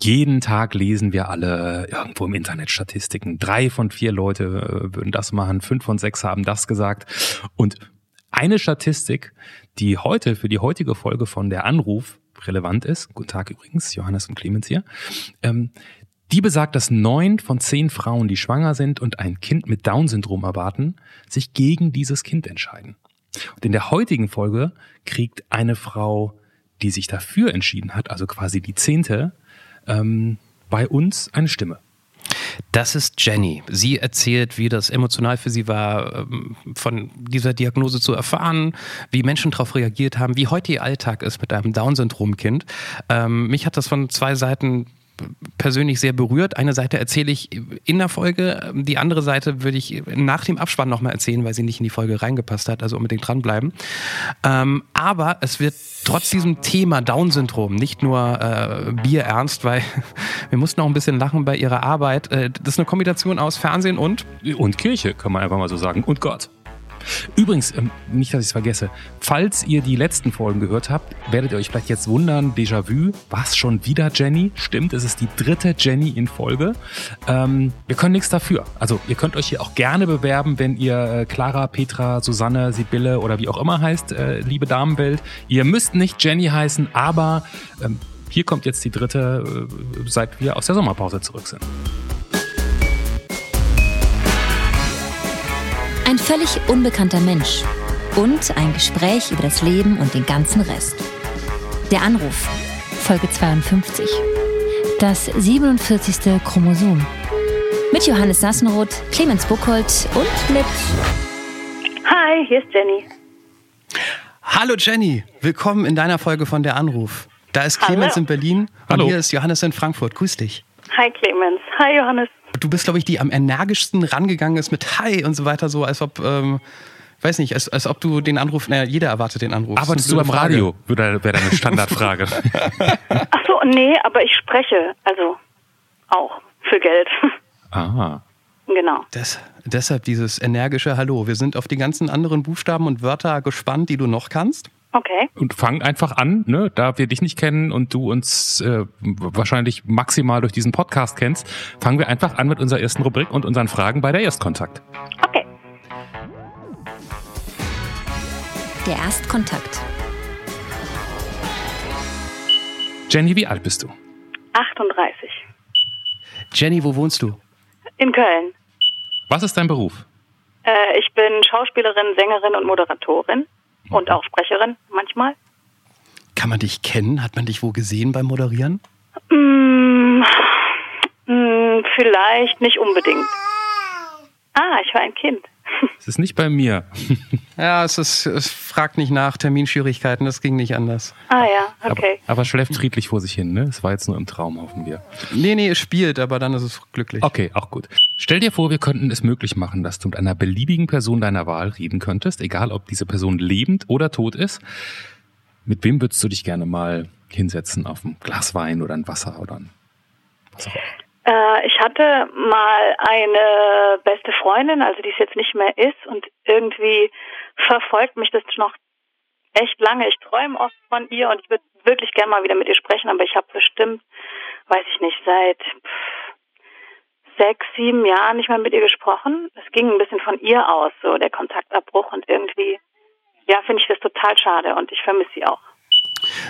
jeden Tag lesen wir alle irgendwo im Internet Statistiken. Drei von vier Leute äh, würden das machen, fünf von sechs haben das gesagt. Und eine Statistik, die heute für die heutige Folge von der Anruf relevant ist, guten Tag übrigens, Johannes und Clemens hier, ähm, die besagt, dass neun von zehn Frauen, die schwanger sind und ein Kind mit Down-Syndrom erwarten, sich gegen dieses Kind entscheiden. Und in der heutigen Folge kriegt eine Frau, die sich dafür entschieden hat, also quasi die zehnte, ähm, bei uns eine Stimme. Das ist Jenny. Sie erzählt, wie das emotional für sie war, ähm, von dieser Diagnose zu erfahren, wie Menschen darauf reagiert haben, wie heute ihr Alltag ist mit einem Down-Syndrom-Kind. Ähm, mich hat das von zwei Seiten persönlich sehr berührt. Eine Seite erzähle ich in der Folge, die andere Seite würde ich nach dem Abspann nochmal erzählen, weil sie nicht in die Folge reingepasst hat, also unbedingt dranbleiben. Ähm, aber es wird trotz diesem Thema Down-Syndrom nicht nur äh, Bier ernst, weil wir mussten auch ein bisschen lachen bei ihrer Arbeit. Äh, das ist eine Kombination aus Fernsehen und... Und Kirche, kann man einfach mal so sagen. Und Gott. Übrigens, ähm, nicht, dass ich es vergesse, falls ihr die letzten Folgen gehört habt, werdet ihr euch vielleicht jetzt wundern, Déjà-vu, was schon wieder Jenny? Stimmt, es ist die dritte Jenny in Folge. Ähm, wir können nichts dafür. Also ihr könnt euch hier auch gerne bewerben, wenn ihr äh, Clara, Petra, Susanne, Sibylle oder wie auch immer heißt, äh, liebe Damenwelt. Ihr müsst nicht Jenny heißen, aber ähm, hier kommt jetzt die dritte, äh, seit wir aus der Sommerpause zurück sind. Ein völlig unbekannter Mensch und ein Gespräch über das Leben und den ganzen Rest. Der Anruf, Folge 52. Das 47. Chromosom. Mit Johannes Sassenroth, Clemens Buchholz und mit. Hi, hier ist Jenny. Hallo Jenny, willkommen in deiner Folge von Der Anruf. Da ist Clemens Hallo. in Berlin Hallo. und hier ist Johannes in Frankfurt. Grüß dich. Hi Clemens. Hi Johannes. Du bist, glaube ich, die am energischsten rangegangen ist mit Hi und so weiter, so als ob, ähm, weiß nicht, als, als ob du den Anruf, naja, jeder erwartet den Anruf. Arbeitest du Frage. Radio? Wäre wäre deine Standardfrage. Ach so, nee, aber ich spreche, also auch für Geld. ah. genau. Das, deshalb dieses energische Hallo. Wir sind auf die ganzen anderen Buchstaben und Wörter gespannt, die du noch kannst. Okay. Und fang einfach an, ne? da wir dich nicht kennen und du uns äh, wahrscheinlich maximal durch diesen Podcast kennst, fangen wir einfach an mit unserer ersten Rubrik und unseren Fragen bei der Erstkontakt. Okay. Der Erstkontakt. Jenny, wie alt bist du? 38. Jenny, wo wohnst du? In Köln. Was ist dein Beruf? Äh, ich bin Schauspielerin, Sängerin und Moderatorin. Und auch Sprecherin manchmal. Kann man dich kennen? Hat man dich wo gesehen beim Moderieren? Mm, mm, vielleicht nicht unbedingt. Ah, ich war ein Kind. Es ist nicht bei mir. Ja, es ist, es fragt nicht nach, Terminschwierigkeiten, das ging nicht anders. Ah ja, okay. Aber, aber schläft friedlich vor sich hin, ne? Es war jetzt nur im Traum, hoffen wir. Nee, nee, es spielt, aber dann ist es glücklich. Okay, auch gut. Stell dir vor, wir könnten es möglich machen, dass du mit einer beliebigen Person deiner Wahl reden könntest, egal ob diese Person lebend oder tot ist. Mit wem würdest du dich gerne mal hinsetzen auf ein Glas Wein oder ein Wasser oder ein was auch immer? Äh, ich hatte mal eine beste Freundin, also die es jetzt nicht mehr ist und irgendwie verfolgt mich das noch echt lange. Ich träume oft von ihr und ich würde wirklich gerne mal wieder mit ihr sprechen, aber ich habe bestimmt, weiß ich nicht, seit sechs, sieben Jahren nicht mehr mit ihr gesprochen. Es ging ein bisschen von ihr aus, so der Kontaktabbruch und irgendwie, ja, finde ich das total schade und ich vermisse sie auch.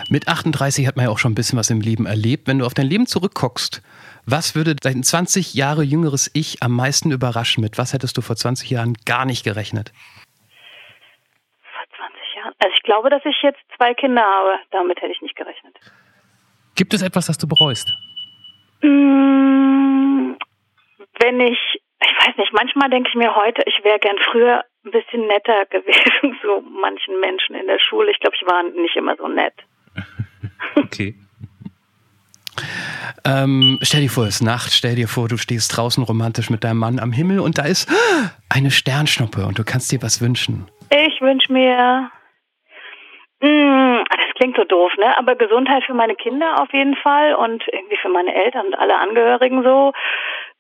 Mit 38 hat man ja auch schon ein bisschen was im Leben erlebt. Wenn du auf dein Leben zurückguckst, was würde dein 20 Jahre jüngeres Ich am meisten überraschen? Mit was hättest du vor 20 Jahren gar nicht gerechnet? Vor 20 Jahren. Also ich glaube, dass ich jetzt zwei Kinder habe. Damit hätte ich nicht gerechnet. Gibt es etwas, das du bereust? Mm, Wenn ich, ich weiß nicht, manchmal denke ich mir heute, ich wäre gern früher ein bisschen netter gewesen zu manchen Menschen in der Schule. Ich glaube, ich war nicht immer so nett. Okay. Ähm, stell dir vor, es ist Nacht, stell dir vor, du stehst draußen romantisch mit deinem Mann am Himmel und da ist eine Sternschnuppe und du kannst dir was wünschen. Ich wünsche mir, mm, das klingt so doof, ne? Aber Gesundheit für meine Kinder auf jeden Fall und irgendwie für meine Eltern und alle Angehörigen so.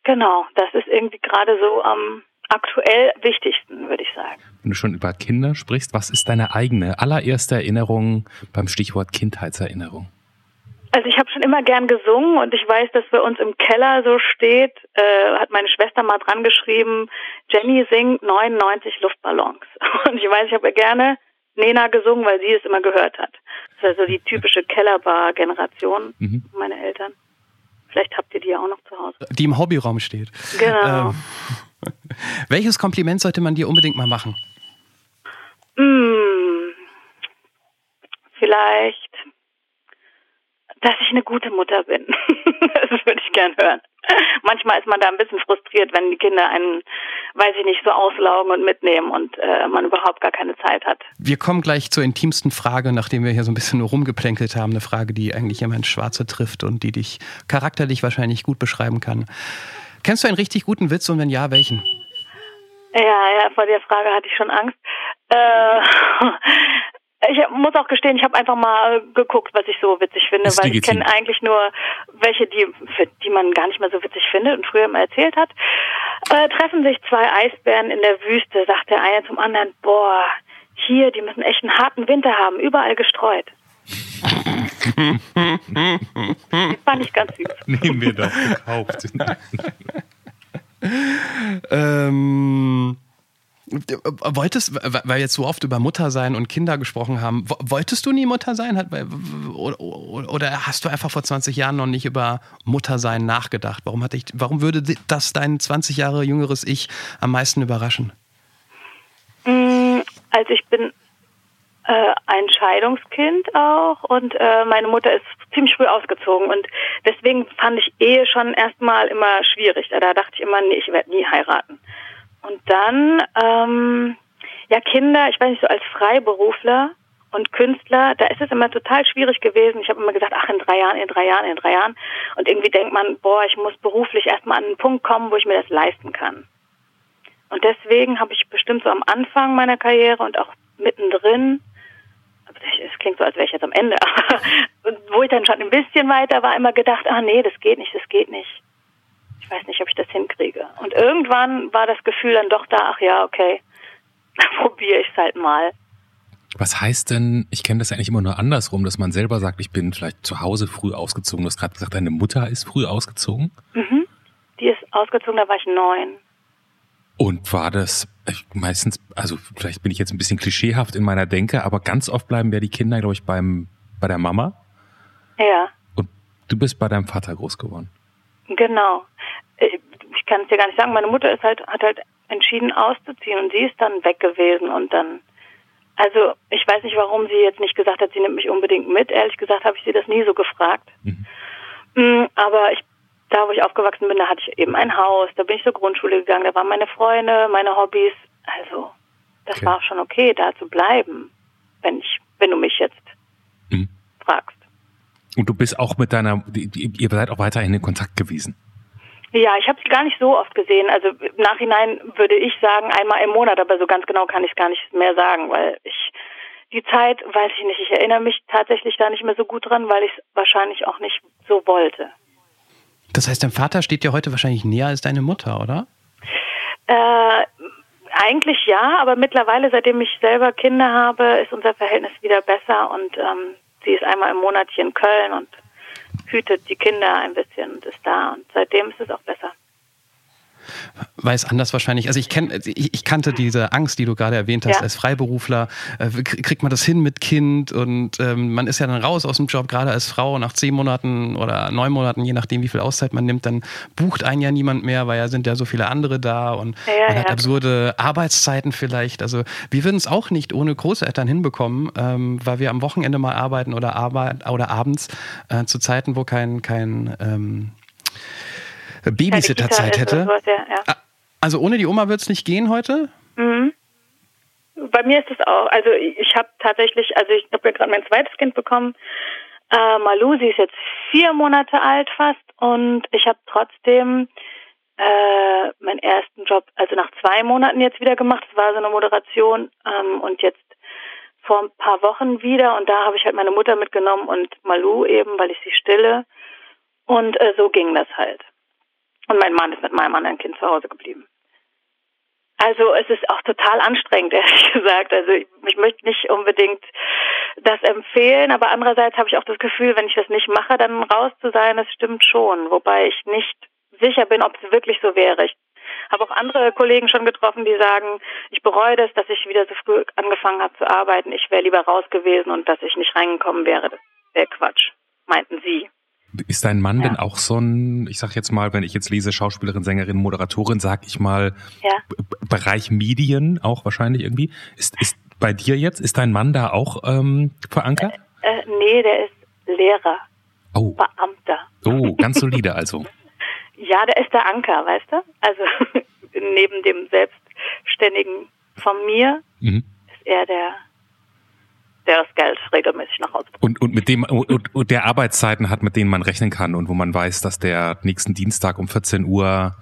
Genau, das ist irgendwie gerade so am aktuell wichtigsten, würde ich sagen. Wenn du schon über Kinder sprichst, was ist deine eigene allererste Erinnerung beim Stichwort Kindheitserinnerung? Also ich habe schon immer gern gesungen und ich weiß, dass bei uns im Keller so steht, äh, hat meine Schwester mal dran geschrieben, Jenny singt 99 Luftballons. Und ich weiß, ich habe gerne Nena gesungen, weil sie es immer gehört hat. Das ist also die typische Kellerbar-Generation, mhm. meine Eltern. Vielleicht habt ihr die ja auch noch zu Hause. Die im Hobbyraum steht. Genau. Ähm, welches Kompliment sollte man dir unbedingt mal machen? Hm, vielleicht dass ich eine gute Mutter bin. das würde ich gern hören. Manchmal ist man da ein bisschen frustriert, wenn die Kinder einen, weiß ich nicht, so auslaugen und mitnehmen und äh, man überhaupt gar keine Zeit hat. Wir kommen gleich zur intimsten Frage, nachdem wir hier so ein bisschen nur rumgeplänkelt haben. Eine Frage, die eigentlich immer ins Schwarze trifft und die dich charakterlich wahrscheinlich gut beschreiben kann. Kennst du einen richtig guten Witz und wenn ja, welchen? Ja, ja, vor der Frage hatte ich schon Angst. Äh, ich muss auch gestehen, ich habe einfach mal geguckt, was ich so witzig finde, weil legitim. ich kenne eigentlich nur welche, die, die man gar nicht mehr so witzig findet und früher mal erzählt hat. Äh, treffen sich zwei Eisbären in der Wüste, sagt der eine zum anderen, boah, hier, die müssen echt einen harten Winter haben, überall gestreut. die fand ich ganz süß. Nehmen wir doch gekauft. ähm Wolltest, weil wir jetzt so oft über Muttersein und Kinder gesprochen haben, wolltest du nie Mutter sein? Oder hast du einfach vor 20 Jahren noch nicht über Muttersein nachgedacht? Warum, hatte ich, warum würde das dein 20 Jahre jüngeres Ich am meisten überraschen? Mm, also ich bin äh, ein Scheidungskind auch und äh, meine Mutter ist ziemlich früh ausgezogen und deswegen fand ich Ehe schon erstmal immer schwierig. Da dachte ich immer, nee, ich werde nie heiraten. Und dann, ähm, ja, Kinder, ich weiß nicht, so als Freiberufler und Künstler, da ist es immer total schwierig gewesen. Ich habe immer gesagt, ach, in drei Jahren, in drei Jahren, in drei Jahren. Und irgendwie denkt man, boah, ich muss beruflich erstmal an einen Punkt kommen, wo ich mir das leisten kann. Und deswegen habe ich bestimmt so am Anfang meiner Karriere und auch mittendrin, es klingt so, als wäre ich jetzt am Ende, aber wo ich dann schon ein bisschen weiter war, immer gedacht, ah nee, das geht nicht, das geht nicht ich weiß nicht, ob ich das hinkriege. Und irgendwann war das Gefühl dann doch da, ach ja, okay, dann probiere ich es halt mal. Was heißt denn, ich kenne das eigentlich immer nur andersrum, dass man selber sagt, ich bin vielleicht zu Hause früh ausgezogen. Du hast gerade gesagt, deine Mutter ist früh ausgezogen? Mhm. Die ist ausgezogen, da war ich neun. Und war das meistens, also vielleicht bin ich jetzt ein bisschen klischeehaft in meiner Denke, aber ganz oft bleiben ja die Kinder, glaube ich, beim, bei der Mama. Ja. Und du bist bei deinem Vater groß geworden. Genau. Äh, ich kann es dir gar nicht sagen. Meine Mutter ist halt, hat halt entschieden auszuziehen und sie ist dann weg gewesen und dann, also ich weiß nicht, warum sie jetzt nicht gesagt hat, sie nimmt mich unbedingt mit. Ehrlich gesagt habe ich sie das nie so gefragt. Mhm. Mm, aber ich, da wo ich aufgewachsen bin, da hatte ich eben ein Haus, da bin ich zur Grundschule gegangen, da waren meine Freunde, meine Hobbys. Also das okay. war schon okay, da zu bleiben, wenn ich, wenn du mich jetzt mhm. fragst. Und du bist auch mit deiner, ihr seid auch weiterhin in Kontakt gewesen. Ja, ich habe sie gar nicht so oft gesehen. Also im Nachhinein würde ich sagen einmal im Monat, aber so ganz genau kann ich es gar nicht mehr sagen, weil ich die Zeit, weiß ich nicht, ich erinnere mich tatsächlich da nicht mehr so gut dran, weil ich es wahrscheinlich auch nicht so wollte. Das heißt, dein Vater steht dir heute wahrscheinlich näher als deine Mutter, oder? Äh, eigentlich ja, aber mittlerweile, seitdem ich selber Kinder habe, ist unser Verhältnis wieder besser und ähm, sie ist einmal im Monat hier in Köln und hütet die Kinder ein bisschen und ist da. Und seitdem ist es auch besser weil es anders wahrscheinlich, also ich, kenn, ich, ich kannte diese Angst, die du gerade erwähnt hast, ja. als Freiberufler, äh, kriegt man das hin mit Kind und ähm, man ist ja dann raus aus dem Job, gerade als Frau, nach zehn Monaten oder neun Monaten, je nachdem, wie viel Auszeit man nimmt, dann bucht einen ja niemand mehr, weil ja sind ja so viele andere da und ja, man ja. hat absurde Arbeitszeiten vielleicht. Also wir würden es auch nicht ohne Großeltern hinbekommen, ähm, weil wir am Wochenende mal arbeiten oder, Arbeit, oder abends äh, zu Zeiten, wo kein, kein ähm, Babysitterzeit hätte. Sowas, ja, ja. Also ohne die Oma wird es nicht gehen heute? Mhm. Bei mir ist es auch. Also ich habe tatsächlich, also ich habe ja gerade mein zweites Kind bekommen. Äh, Malu, sie ist jetzt vier Monate alt fast und ich habe trotzdem äh, meinen ersten Job, also nach zwei Monaten jetzt wieder gemacht. Das war so eine Moderation ähm, und jetzt vor ein paar Wochen wieder und da habe ich halt meine Mutter mitgenommen und Malu eben, weil ich sie stille. Und äh, so ging das halt. Und mein Mann ist mit meinem anderen Kind zu Hause geblieben. Also es ist auch total anstrengend, ehrlich gesagt. Also ich, ich, möchte nicht unbedingt das empfehlen, aber andererseits habe ich auch das Gefühl, wenn ich das nicht mache, dann raus zu sein, das stimmt schon. Wobei ich nicht sicher bin, ob es wirklich so wäre. Ich habe auch andere Kollegen schon getroffen, die sagen, ich bereue das, dass ich wieder so früh angefangen habe zu arbeiten. Ich wäre lieber raus gewesen und dass ich nicht reingekommen wäre. Das wäre Quatsch, meinten sie. Ist dein Mann ja. denn auch so ein, ich sag jetzt mal, wenn ich jetzt lese, Schauspielerin, Sängerin, Moderatorin, sag ich mal, ja. Bereich Medien auch wahrscheinlich irgendwie? Ist, ist bei dir jetzt, ist dein Mann da auch ähm, verankert? Äh, äh, nee, der ist Lehrer. Oh. Beamter. Oh, ganz solide also. ja, der ist der Anker, weißt du? Also neben dem Selbstständigen von mir mhm. ist er der der das Geld regelmäßig nach Hause bringt. Und, und mit dem und, und der Arbeitszeiten hat, mit denen man rechnen kann und wo man weiß, dass der nächsten Dienstag um 14 Uhr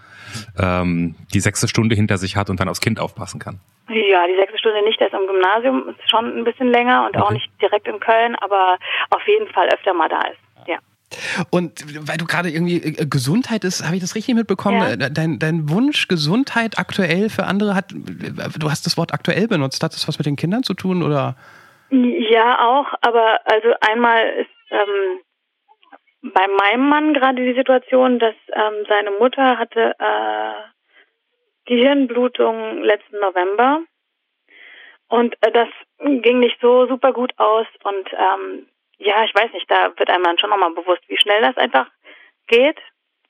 ähm, die sechste Stunde hinter sich hat und dann aufs Kind aufpassen kann. Ja, die sechste Stunde nicht, der ist am Gymnasium, ist schon ein bisschen länger und okay. auch nicht direkt in Köln, aber auf jeden Fall öfter mal da ist. Ja. Und weil du gerade irgendwie äh, Gesundheit ist, habe ich das richtig mitbekommen? Ja. Äh, dein, dein Wunsch Gesundheit aktuell für andere hat, du hast das Wort aktuell benutzt. Hat das was mit den Kindern zu tun oder? Ja, auch, aber also einmal ist ähm, bei meinem Mann gerade die Situation, dass ähm, seine Mutter hatte äh, Gehirnblutung letzten November und äh, das ging nicht so super gut aus und ähm, ja, ich weiß nicht, da wird einem dann schon nochmal bewusst, wie schnell das einfach geht.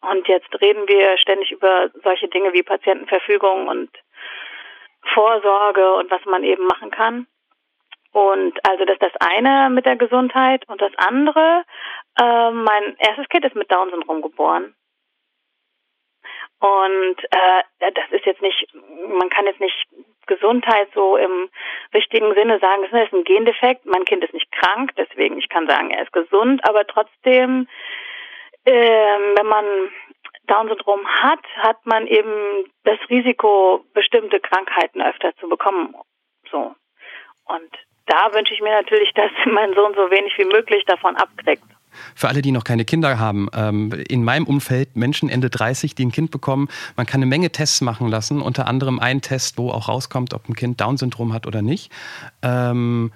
Und jetzt reden wir ständig über solche Dinge wie Patientenverfügung und Vorsorge und was man eben machen kann. Und also das ist das eine mit der Gesundheit und das andere, äh, mein erstes Kind ist mit Down-Syndrom geboren. Und äh, das ist jetzt nicht, man kann jetzt nicht Gesundheit so im richtigen Sinne sagen, das ist ein Gendefekt. Mein Kind ist nicht krank, deswegen ich kann sagen, er ist gesund, aber trotzdem, äh, wenn man Down-Syndrom hat, hat man eben das Risiko, bestimmte Krankheiten öfter zu bekommen. So. Und da wünsche ich mir natürlich, dass mein Sohn so wenig wie möglich davon abkriegt. Für alle, die noch keine Kinder haben, ähm, in meinem Umfeld Menschen Ende 30, die ein Kind bekommen, man kann eine Menge Tests machen lassen, unter anderem einen Test, wo auch rauskommt, ob ein Kind Down-Syndrom hat oder nicht. Ähm,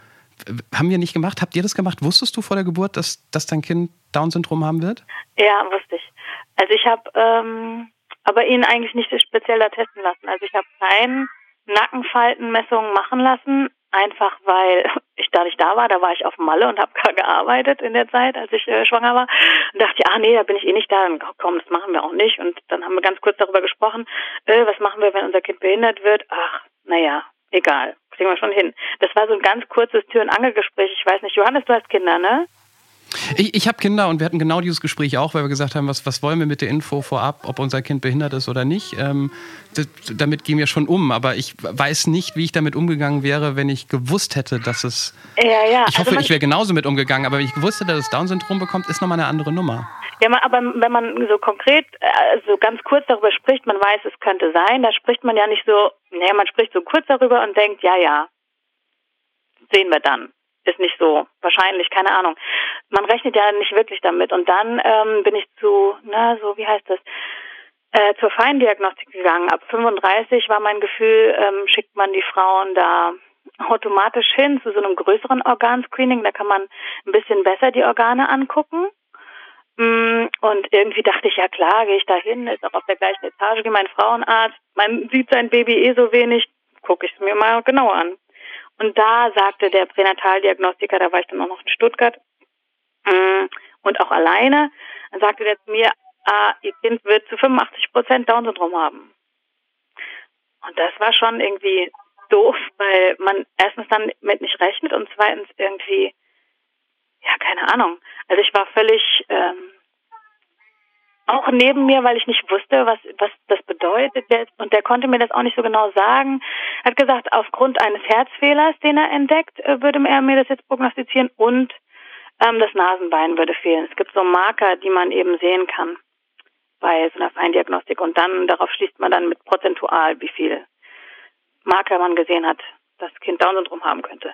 haben wir nicht gemacht? Habt ihr das gemacht? Wusstest du vor der Geburt, dass, dass dein Kind Down-Syndrom haben wird? Ja, wusste ich. Also ich habe ähm, aber ihn eigentlich nicht speziell da testen lassen. Also ich habe keine Nackenfaltenmessungen machen lassen, Einfach weil ich da nicht da war, da war ich auf Malle und habe gar gearbeitet in der Zeit, als ich äh, schwanger war. Und dachte, ah nee, da bin ich eh nicht da. Und komm, das machen wir auch nicht. Und dann haben wir ganz kurz darüber gesprochen, äh, was machen wir, wenn unser Kind behindert wird? Ach, naja, egal, kriegen wir schon hin. Das war so ein ganz kurzes Tür- und Angelgespräch. Ich weiß nicht, Johannes, du hast Kinder, ne? Ich, ich habe Kinder und wir hatten genau dieses Gespräch auch, weil wir gesagt haben, was, was wollen wir mit der Info vorab, ob unser Kind behindert ist oder nicht. Ähm, damit gehen wir schon um, aber ich weiß nicht, wie ich damit umgegangen wäre, wenn ich gewusst hätte, dass es. Ja, ja. Ich hoffe, also ich wäre genauso mit umgegangen, aber wenn ich gewusst hätte, dass es Down-Syndrom bekommt, ist nochmal eine andere Nummer. Ja, aber wenn man so konkret, also ganz kurz darüber spricht, man weiß, es könnte sein, da spricht man ja nicht so, naja, man spricht so kurz darüber und denkt, ja, ja, sehen wir dann ist nicht so wahrscheinlich, keine Ahnung. Man rechnet ja nicht wirklich damit. Und dann ähm, bin ich zu, na, so wie heißt das, äh, zur Feindiagnostik gegangen. Ab 35 war mein Gefühl, ähm, schickt man die Frauen da automatisch hin zu so einem größeren Organscreening. Da kann man ein bisschen besser die Organe angucken. Mm, und irgendwie dachte ich, ja klar, gehe ich da hin, ist auch auf der gleichen Etage wie mein Frauenarzt. Man sieht sein Baby eh so wenig, gucke ich es mir mal genauer an. Und da sagte der Pränataldiagnostiker, da war ich dann auch noch in Stuttgart mm, und auch alleine, sagte der zu mir, ah, ihr Kind wird zu 85 Prozent Down-Syndrom haben. Und das war schon irgendwie doof, weil man erstens dann mit nicht rechnet und zweitens irgendwie, ja, keine Ahnung. Also ich war völlig ähm, auch neben mir, weil ich nicht wusste, was, was das bedeutet. Und der konnte mir das auch nicht so genau sagen. Er hat gesagt, aufgrund eines Herzfehlers, den er entdeckt, äh, würde er mir das jetzt prognostizieren und ähm, das Nasenbein würde fehlen. Es gibt so Marker, die man eben sehen kann bei so einer Feindiagnostik. Und dann, darauf schließt man dann mit prozentual, wie viel Marker man gesehen hat, das Kind Down-Syndrom haben könnte.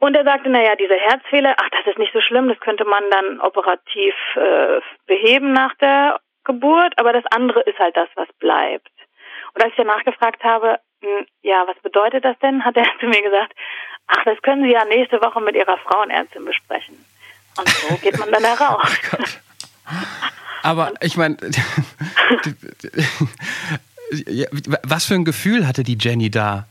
Und er sagte, naja, diese Herzfehler, ach, das ist nicht so schlimm, das könnte man dann operativ äh, beheben nach der Geburt, aber das andere ist halt das, was bleibt. Und als ich danach gefragt habe, hm, ja, was bedeutet das denn? Hat er zu mir gesagt, ach, das können Sie ja nächste Woche mit Ihrer Frauenärztin besprechen. Und so geht man dann heraus. Oh Aber ich meine, was für ein Gefühl hatte die Jenny da?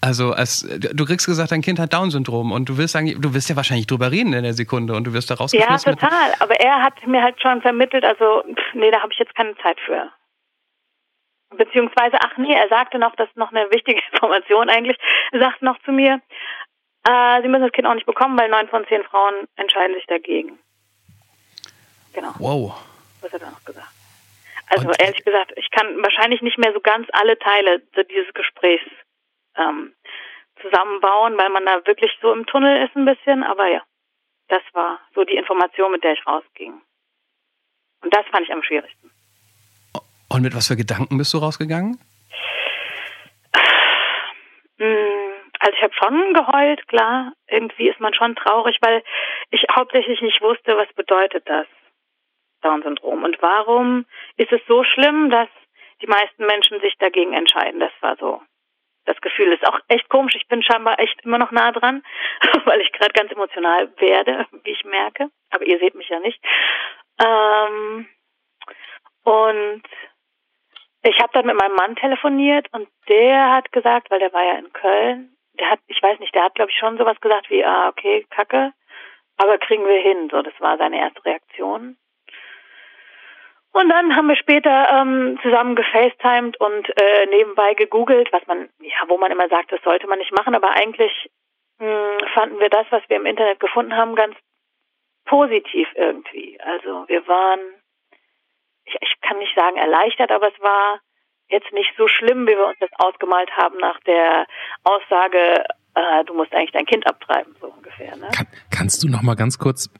Also, als, du kriegst gesagt, dein Kind hat Down-Syndrom und du wirst sagen, du wirst ja wahrscheinlich drüber reden in der Sekunde und du wirst da rausgeschmissen. Ja, total. Aber er hat mir halt schon vermittelt, also, pff, nee, da habe ich jetzt keine Zeit für. Beziehungsweise, ach nee, er sagte noch, das ist noch eine wichtige Information eigentlich, er sagte noch zu mir, äh, sie müssen das Kind auch nicht bekommen, weil neun von zehn Frauen entscheiden sich dagegen. Genau. Wow. Was hat er noch gesagt? Also und ehrlich gesagt, ich kann wahrscheinlich nicht mehr so ganz alle Teile dieses Gesprächs ähm, zusammenbauen, weil man da wirklich so im Tunnel ist ein bisschen. Aber ja, das war so die Information, mit der ich rausging. Und das fand ich am schwierigsten. Und mit was für Gedanken bist du rausgegangen? Hm, also ich habe schon geheult, klar. Irgendwie ist man schon traurig, weil ich hauptsächlich nicht wusste, was bedeutet das Down-Syndrom und warum ist es so schlimm, dass die meisten Menschen sich dagegen entscheiden. Das war so das Gefühl ist auch echt komisch. Ich bin scheinbar echt immer noch nah dran, weil ich gerade ganz emotional werde, wie ich merke. Aber ihr seht mich ja nicht. Ähm, und ich habe dann mit meinem Mann telefoniert und der hat gesagt, weil der war ja in Köln, der hat, ich weiß nicht, der hat glaube ich schon sowas gesagt wie, ah, okay, Kacke, aber kriegen wir hin. So, das war seine erste Reaktion. Und dann haben wir später ähm, zusammen gefacetimed und äh, nebenbei gegoogelt, was man, ja, wo man immer sagt, das sollte man nicht machen, aber eigentlich mh, hm, fanden wir das, was wir im Internet gefunden haben, ganz positiv irgendwie. Also wir waren, ich, ich kann nicht sagen erleichtert, aber es war jetzt nicht so schlimm, wie wir uns das ausgemalt haben nach der Aussage, äh, du musst eigentlich dein Kind abtreiben, so ungefähr. Ne? Kann, kannst du noch mal ganz kurz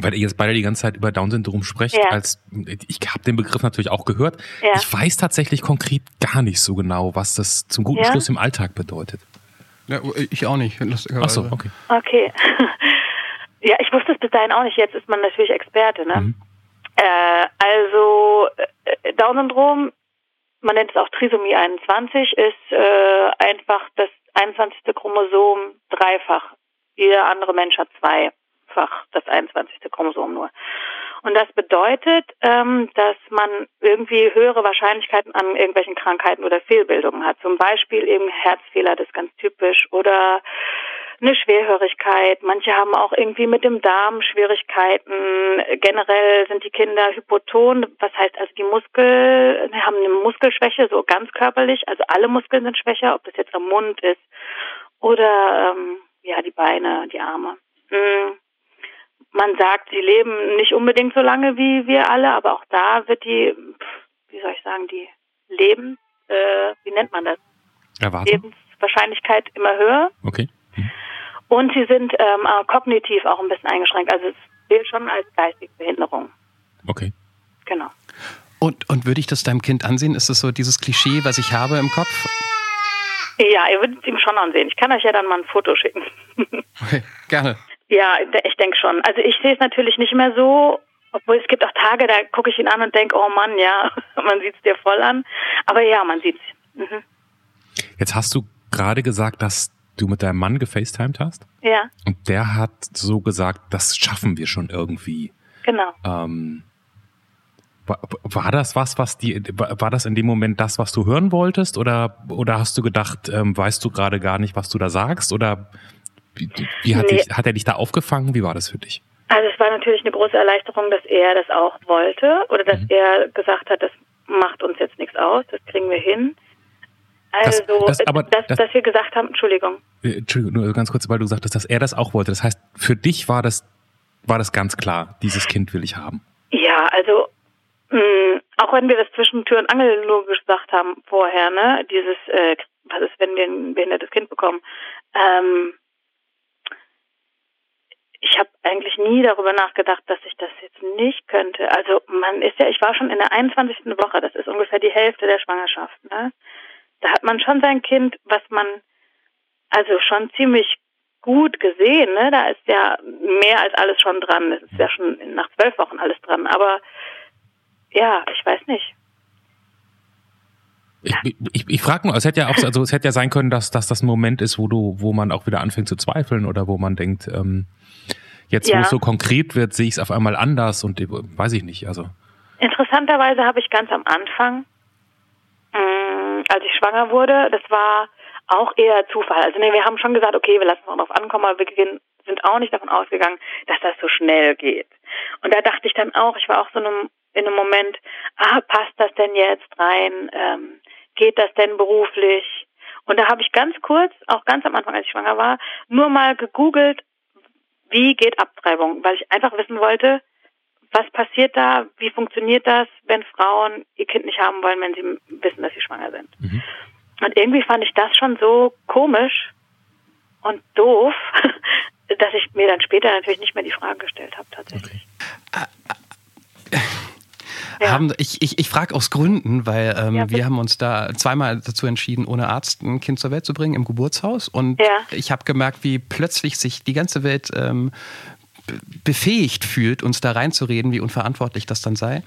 weil ihr jetzt beide die ganze Zeit über Down-Syndrom sprecht, ja. als ich habe den Begriff natürlich auch gehört. Ja. Ich weiß tatsächlich konkret gar nicht so genau, was das zum guten ja? Schluss im Alltag bedeutet. Ja, ich auch nicht. Ach so, okay. Okay. ja, ich wusste es bis dahin auch nicht. Jetzt ist man natürlich Experte. Ne? Mhm. Äh, also äh, Down-Syndrom, man nennt es auch Trisomie 21, ist äh, einfach das 21. Chromosom dreifach. Jeder andere Mensch hat zwei einfach das 21. Chromosom nur. Und das bedeutet, ähm, dass man irgendwie höhere Wahrscheinlichkeiten an irgendwelchen Krankheiten oder Fehlbildungen hat. Zum Beispiel eben Herzfehler, das ist ganz typisch, oder eine Schwerhörigkeit. Manche haben auch irgendwie mit dem Darm Schwierigkeiten. Generell sind die Kinder hypoton, was heißt also die Muskel, haben eine Muskelschwäche, so ganz körperlich. Also alle Muskeln sind schwächer, ob das jetzt am Mund ist oder ähm, ja die Beine, die Arme. Mhm man sagt, sie leben nicht unbedingt so lange wie wir alle, aber auch da wird die, wie soll ich sagen, die Leben, äh, wie nennt man das? Erwartung? Lebenswahrscheinlichkeit immer höher. Okay. Mhm. Und sie sind ähm, kognitiv auch ein bisschen eingeschränkt. Also es gilt schon als geistige Behinderung. Okay. Genau. Und, und würde ich das deinem Kind ansehen? Ist das so dieses Klischee, was ich habe im Kopf? Ja, ihr würdet es ihm schon ansehen. Ich kann euch ja dann mal ein Foto schicken. Okay, gerne. Ja, ich denke schon. Also ich sehe es natürlich nicht mehr so, obwohl es gibt auch Tage, da gucke ich ihn an und denke, oh Mann, ja, man sieht es dir voll an. Aber ja, man sieht es. Mhm. Jetzt hast du gerade gesagt, dass du mit deinem Mann gefacetimed hast. Ja. Und der hat so gesagt, das schaffen wir schon irgendwie. Genau. Ähm, war, war das was, was die, war das in dem Moment das, was du hören wolltest? Oder, oder hast du gedacht, ähm, weißt du gerade gar nicht, was du da sagst? Oder wie, wie hat, nee. dich, hat er dich da aufgefangen? Wie war das für dich? Also es war natürlich eine große Erleichterung, dass er das auch wollte oder dass mhm. er gesagt hat, das macht uns jetzt nichts aus, das kriegen wir hin. Also, das, das, aber, dass, das, dass wir gesagt haben, Entschuldigung. Äh, Entschuldigung, nur ganz kurz, weil du sagtest, dass er das auch wollte. Das heißt, für dich war das, war das ganz klar, dieses Kind will ich haben. Ja, also mh, mm, auch wenn wir das zwischen Tür und Angel nur gesagt haben vorher, ne, dieses, äh, was ist, wenn wir ein behindertes Kind bekommen, ähm, ich habe eigentlich nie darüber nachgedacht, dass ich das jetzt nicht könnte. Also man ist ja, ich war schon in der 21. Woche, das ist ungefähr die Hälfte der Schwangerschaft. Ne? Da hat man schon sein Kind, was man also schon ziemlich gut gesehen. Ne? Da ist ja mehr als alles schon dran. Es ist ja schon nach zwölf Wochen alles dran. Aber ja, ich weiß nicht. Ich, ich, ich frage nur, es hätte ja auch, also es hätte ja sein können, dass, dass das ein Moment ist, wo du, wo man auch wieder anfängt zu zweifeln oder wo man denkt, ähm, jetzt ja. wo es so konkret wird, sehe ich es auf einmal anders und weiß ich nicht. Also interessanterweise habe ich ganz am Anfang, mh, mm, als ich schwanger wurde, das war auch eher Zufall. Also nee, wir haben schon gesagt, okay, wir lassen es darauf ankommen, aber wir sind auch nicht davon ausgegangen, dass das so schnell geht. Und da dachte ich dann auch, ich war auch so in einem, in einem Moment, ah, passt das denn jetzt rein? Ähm, geht das denn beruflich? Und da habe ich ganz kurz, auch ganz am Anfang, als ich schwanger war, nur mal gegoogelt, wie geht Abtreibung, weil ich einfach wissen wollte, was passiert da, wie funktioniert das, wenn Frauen ihr Kind nicht haben wollen, wenn sie wissen, dass sie schwanger sind. Mhm. Und irgendwie fand ich das schon so komisch und doof, dass ich mir dann später natürlich nicht mehr die Frage gestellt habe, tatsächlich. Okay. Ja. Haben, ich ich, ich frage aus Gründen, weil ähm, ja, wir haben uns da zweimal dazu entschieden, ohne Arzt ein Kind zur Welt zu bringen im Geburtshaus. Und ja. ich habe gemerkt, wie plötzlich sich die ganze Welt ähm, befähigt fühlt, uns da reinzureden, wie unverantwortlich das dann sei.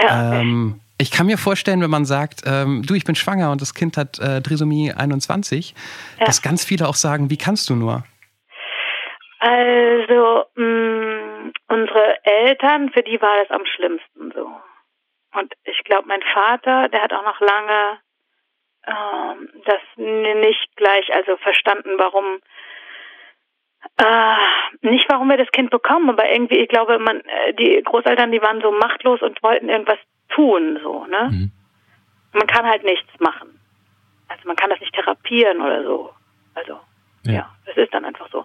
Ja. Ähm, ich kann mir vorstellen, wenn man sagt, ähm, du, ich bin schwanger und das Kind hat äh, Trisomie 21, ja. dass ganz viele auch sagen, wie kannst du nur? Also, mh, mm, unsere Eltern, für die war das am schlimmsten so. Und ich glaube, mein Vater, der hat auch noch lange ähm, das nicht gleich, also verstanden, warum äh, nicht, warum wir das Kind bekommen, aber irgendwie, ich glaube, man, äh, die Großeltern, die waren so machtlos und wollten irgendwas tun, so, ne? Mhm. Man kann halt nichts machen. Also man kann das nicht therapieren oder so. Also, ja, ja das ist dann einfach so.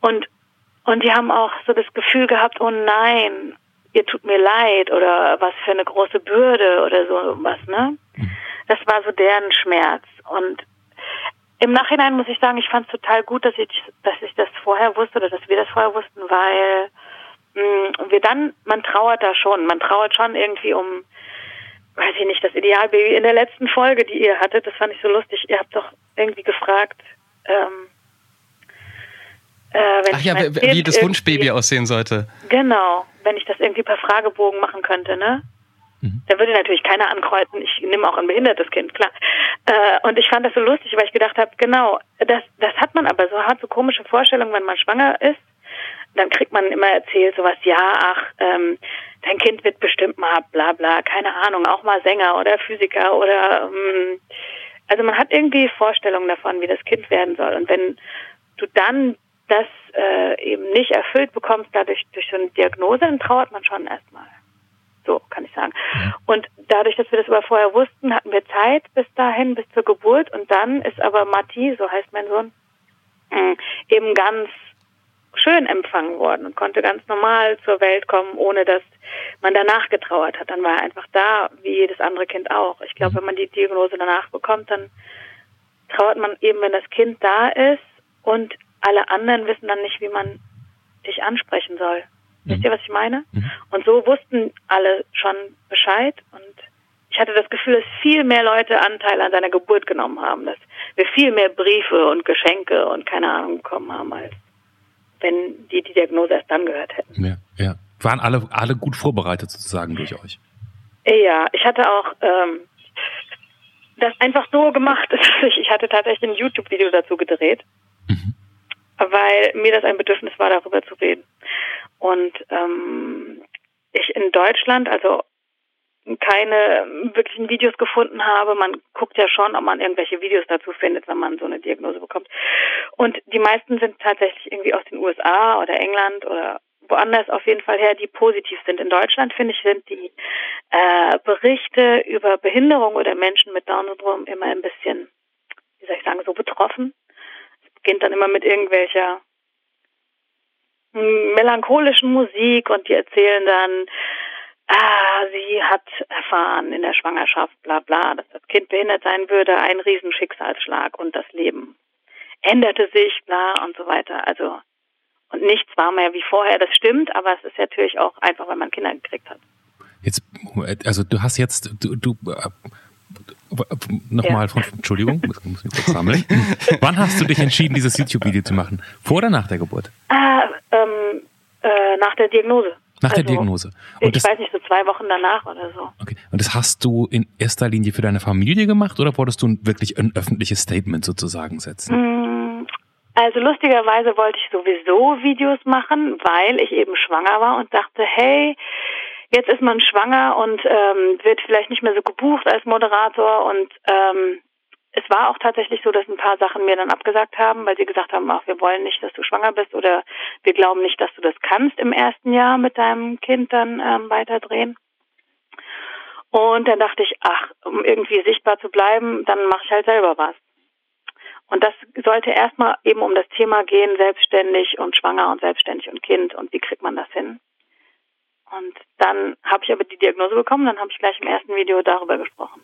Und, und die haben auch so das Gefühl gehabt, oh nein, ihr tut mir leid oder was für eine große Bürde oder so was, ne? Das war so deren Schmerz. Und im Nachhinein muss ich sagen, ich fand es total gut, dass ich, dass ich das vorher wusste oder dass wir das vorher wussten, weil mh, mm, wir dann, man trauert da schon, man trauert schon irgendwie um, weiß ich nicht, das Idealbaby. In der letzten Folge, die ihr hattet, das fand ich so lustig, ihr habt doch irgendwie gefragt, ähm, äh, Ach ja, wie das Wunschbaby aussehen sollte. Genau, wenn ich das irgendwie per Fragebogen machen könnte, ne? Mhm. Da würde natürlich keiner ankreuzen, ich nehme auch ein behindertes Kind, klar. Äh, und ich fand das so lustig, weil ich gedacht habe, genau, das, das hat man aber so, hat so komische Vorstellungen, wenn man schwanger ist. Dann kriegt man immer erzählt sowas, ja, ach, ähm, dein Kind wird bestimmt mal bla bla, keine Ahnung, auch mal Sänger oder Physiker oder ähm, also man hat irgendwie Vorstellungen davon, wie das Kind werden soll. Und wenn du dann das äh, eben nicht erfüllt bekommst, dadurch durch so eine Diagnose, dann trauert man schon erstmal. So kann ich sagen. Und dadurch, dass wir das aber vorher wussten, hatten wir Zeit bis dahin, bis zur Geburt. Und dann ist aber Matti, so heißt mein Sohn, mm, eben ganz schön empfangen worden und konnte ganz normal zur Welt kommen, ohne dass man danach getrauert hat. Dann war er einfach da, wie jedes andere Kind auch. Ich glaube, wenn man die Diagnose danach bekommt, dann trauert man eben, wenn das Kind da ist und alle anderen wissen dann nicht, wie man dich ansprechen soll. Wisst ihr, was ich meine? Mhm. Und so wussten alle schon Bescheid und ich hatte das Gefühl, dass viel mehr Leute Anteil an seiner Geburt genommen haben, dass wir viel mehr Briefe und Geschenke und keine Ahnung bekommen haben, als wenn die die Diagnose erst dann gehört hätten. Ja, ja. Waren alle, alle gut vorbereitet sozusagen durch euch? Ja, ich hatte auch ähm, das einfach so gemacht. Ich hatte tatsächlich ein YouTube-Video dazu gedreht, mhm. Weil mir das ein Bedürfnis war, darüber zu reden. Und ähm, ich in Deutschland, also keine wirklichen Videos gefunden habe. Man guckt ja schon, ob man irgendwelche Videos dazu findet, wenn man so eine Diagnose bekommt. Und die meisten sind tatsächlich irgendwie aus den USA oder England oder woanders auf jeden Fall her, die positiv sind. In Deutschland, finde ich, sind die äh, Berichte über Behinderung oder Menschen mit Down-Syndrom immer ein bisschen, wie soll ich sagen, so betroffen. Beginnt dann immer mit irgendwelcher melancholischen Musik und die erzählen dann, ah, sie hat erfahren in der Schwangerschaft, bla bla, dass das Kind behindert sein würde, ein Riesenschicksalsschlag und das Leben änderte sich, bla und so weiter. Also und nichts war mehr wie vorher, das stimmt, aber es ist natürlich auch einfach, weil man Kinder gekriegt hat. Jetzt, also du hast jetzt, du, du Nochmal ja. von, Entschuldigung, muss, muss mich kurz sammeln. Wann hast du dich entschieden, dieses YouTube-Video zu machen? Vor oder nach der Geburt? Ah, ähm, äh, nach der Diagnose. Nach also, der Diagnose. Und ich das, weiß nicht, so zwei Wochen danach oder so. Okay. Und das hast du in erster Linie für deine Familie gemacht oder wolltest du wirklich ein öffentliches Statement sozusagen setzen? Mm, also lustigerweise wollte ich sowieso Videos machen, weil ich eben schwanger war und dachte, hey, jetzt ist man schwanger und ähm, wird vielleicht nicht mehr so gebucht als Moderator und ähm, es war auch tatsächlich so, dass ein paar Sachen mir dann abgesagt haben, weil sie gesagt haben, ach, wir wollen nicht, dass du schwanger bist oder wir glauben nicht, dass du das kannst im ersten Jahr mit deinem Kind dann ähm, weiterdrehen. Und dann dachte ich, ach, um irgendwie sichtbar zu bleiben, dann mache ich halt selber was. Und das sollte erstmal eben um das Thema gehen, selbstständig und schwanger und selbstständig und Kind und wie kriegt man das hin. Und dann habe ich aber die Diagnose bekommen, dann habe ich gleich im ersten Video darüber gesprochen.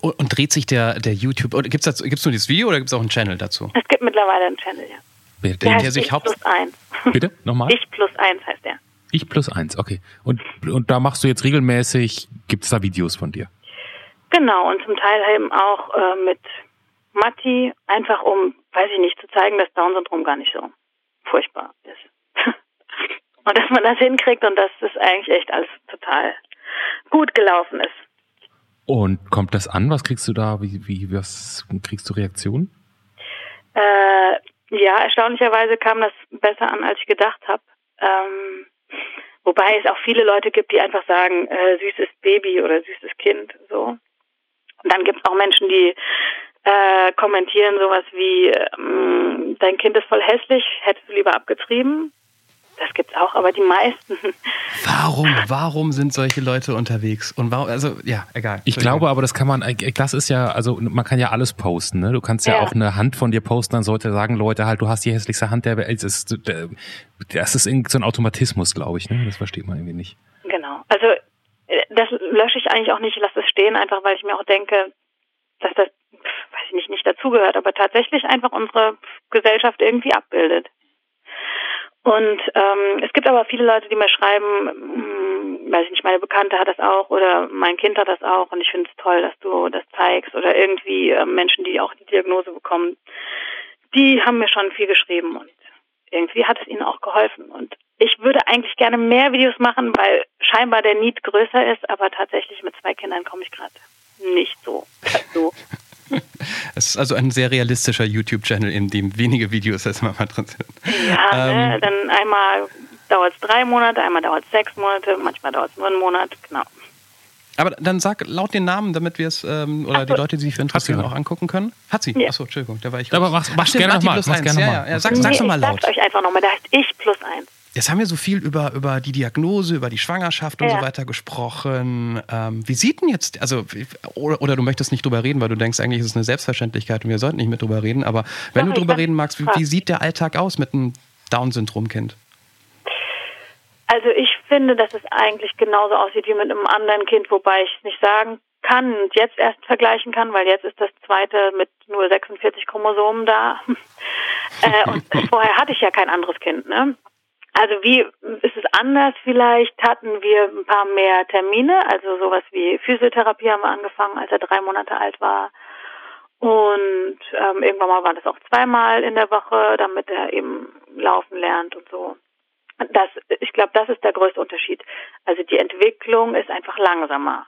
Und, und, dreht sich der, der YouTube, oder gibt es gibt's nur dieses Video oder gibt es auch einen Channel dazu? Es gibt mittlerweile einen Channel, ja. Der, der, der sich ich plus eins. Bitte? Nochmal? Ich plus eins heißt der. Ich plus eins, okay. Und, und da machst du jetzt regelmäßig, gibt es da Videos von dir? Genau, und zum Teil eben auch äh, mit Matti, einfach um, weiß ich nicht, zu zeigen, dass Down-Syndrom gar nicht so furchtbar ist. und dass man das hinkriegt und dass das eigentlich echt alles total gut gelaufen ist. Und kommt das an? Was kriegst du da? Wie, wie was kriegst du Reaktionen? Äh, ja, erstaunlicherweise kam das besser an, als ich gedacht habe. Ähm, wobei es auch viele Leute gibt, die einfach sagen, äh, süßes Baby oder süßes Kind, so. Und dann gibt es auch Menschen, die äh, kommentieren sowas wie, ähm, dein Kind ist voll hässlich, hättest du lieber abgetrieben. Das gibt's auch, aber die meisten. Warum, warum sind solche Leute unterwegs? Und warum, also, ja, egal. Ich glaube aber, das kann man, äh, das ist ja, also, man kann ja alles posten, ne? Du kannst ja, ja. auch eine Hand von dir posten, dann sollte sagen, Leute, halt, du hast die hässlichste Hand der Welt. Das ist, das ist irgendwie so ein Automatismus, glaube ich, ne? Das versteht man irgendwie nicht. Genau. Also, äh, das lösche ich eigentlich auch nicht, lasse es stehen, einfach weil ich mir auch denke, dass das, weiß ich nicht, nicht dazugehört, aber tatsächlich einfach unsere Gesellschaft irgendwie abbildet. Und ähm, es gibt aber viele Leute, die mir schreiben, mh, hm, weiß ich nicht, meine Bekannte hat das auch oder mein Kind hat das auch und ich finde es toll, dass du das zeigst oder irgendwie äh, Menschen, die auch die Diagnose bekommen, die haben mir schon viel geschrieben und irgendwie hat es ihnen auch geholfen. Und ich würde eigentlich gerne mehr Videos machen, weil scheinbar der Need größer ist, aber tatsächlich mit zwei Kindern komme ich gerade nicht so dazu. Es ist also ein sehr realistischer YouTube-Channel, in dem wenige Videos erstmal mal drin sind. Ja, ne, ähm, ne? dann einmal dauert es drei Monate, einmal dauert es sechs Monate, manchmal dauert es nur einen Monat, genau. Aber dann sag laut den Namen, damit wir es, ähm, oder Ach, die Leute, die sich für interessieren, auch angucken können. Hat sie? Ja. Achso, Entschuldigung, da war ich. Aber mach, mach gerne nochmal. Ja, ja, ja, sag, sag's nochmal laut. Sagt euch einfach nochmal, da heißt ich plus eins. Jetzt haben wir so viel über, über die Diagnose, über die Schwangerschaft und ja. so weiter gesprochen. Ähm, wie sieht denn jetzt, also, oder, oder, du möchtest nicht drüber reden, weil du denkst, eigentlich ist es eine Selbstverständlichkeit und wir sollten nicht mit drüber reden, aber wenn Doch, du drüber reden magst, wie, wie, sieht der Alltag aus mit einem Down-Syndrom-Kind? Also ich finde, dass es eigentlich genauso aussieht wie mit einem anderen Kind, wobei ich es nicht sagen kann und jetzt erst vergleichen kann, weil jetzt ist das zweite mit nur 46 Chromosomen da. äh, und vorher hatte ich ja kein anderes Kind, ne? Also wie ist es anders? Vielleicht hatten wir ein paar mehr Termine, also sowas wie Physiotherapie haben wir angefangen, als er drei Monate alt war. Und ähm, irgendwann mal war das auch zweimal in der Woche, damit er eben laufen lernt und so. Das, ich glaube, das ist der größte Unterschied. Also die Entwicklung ist einfach langsamer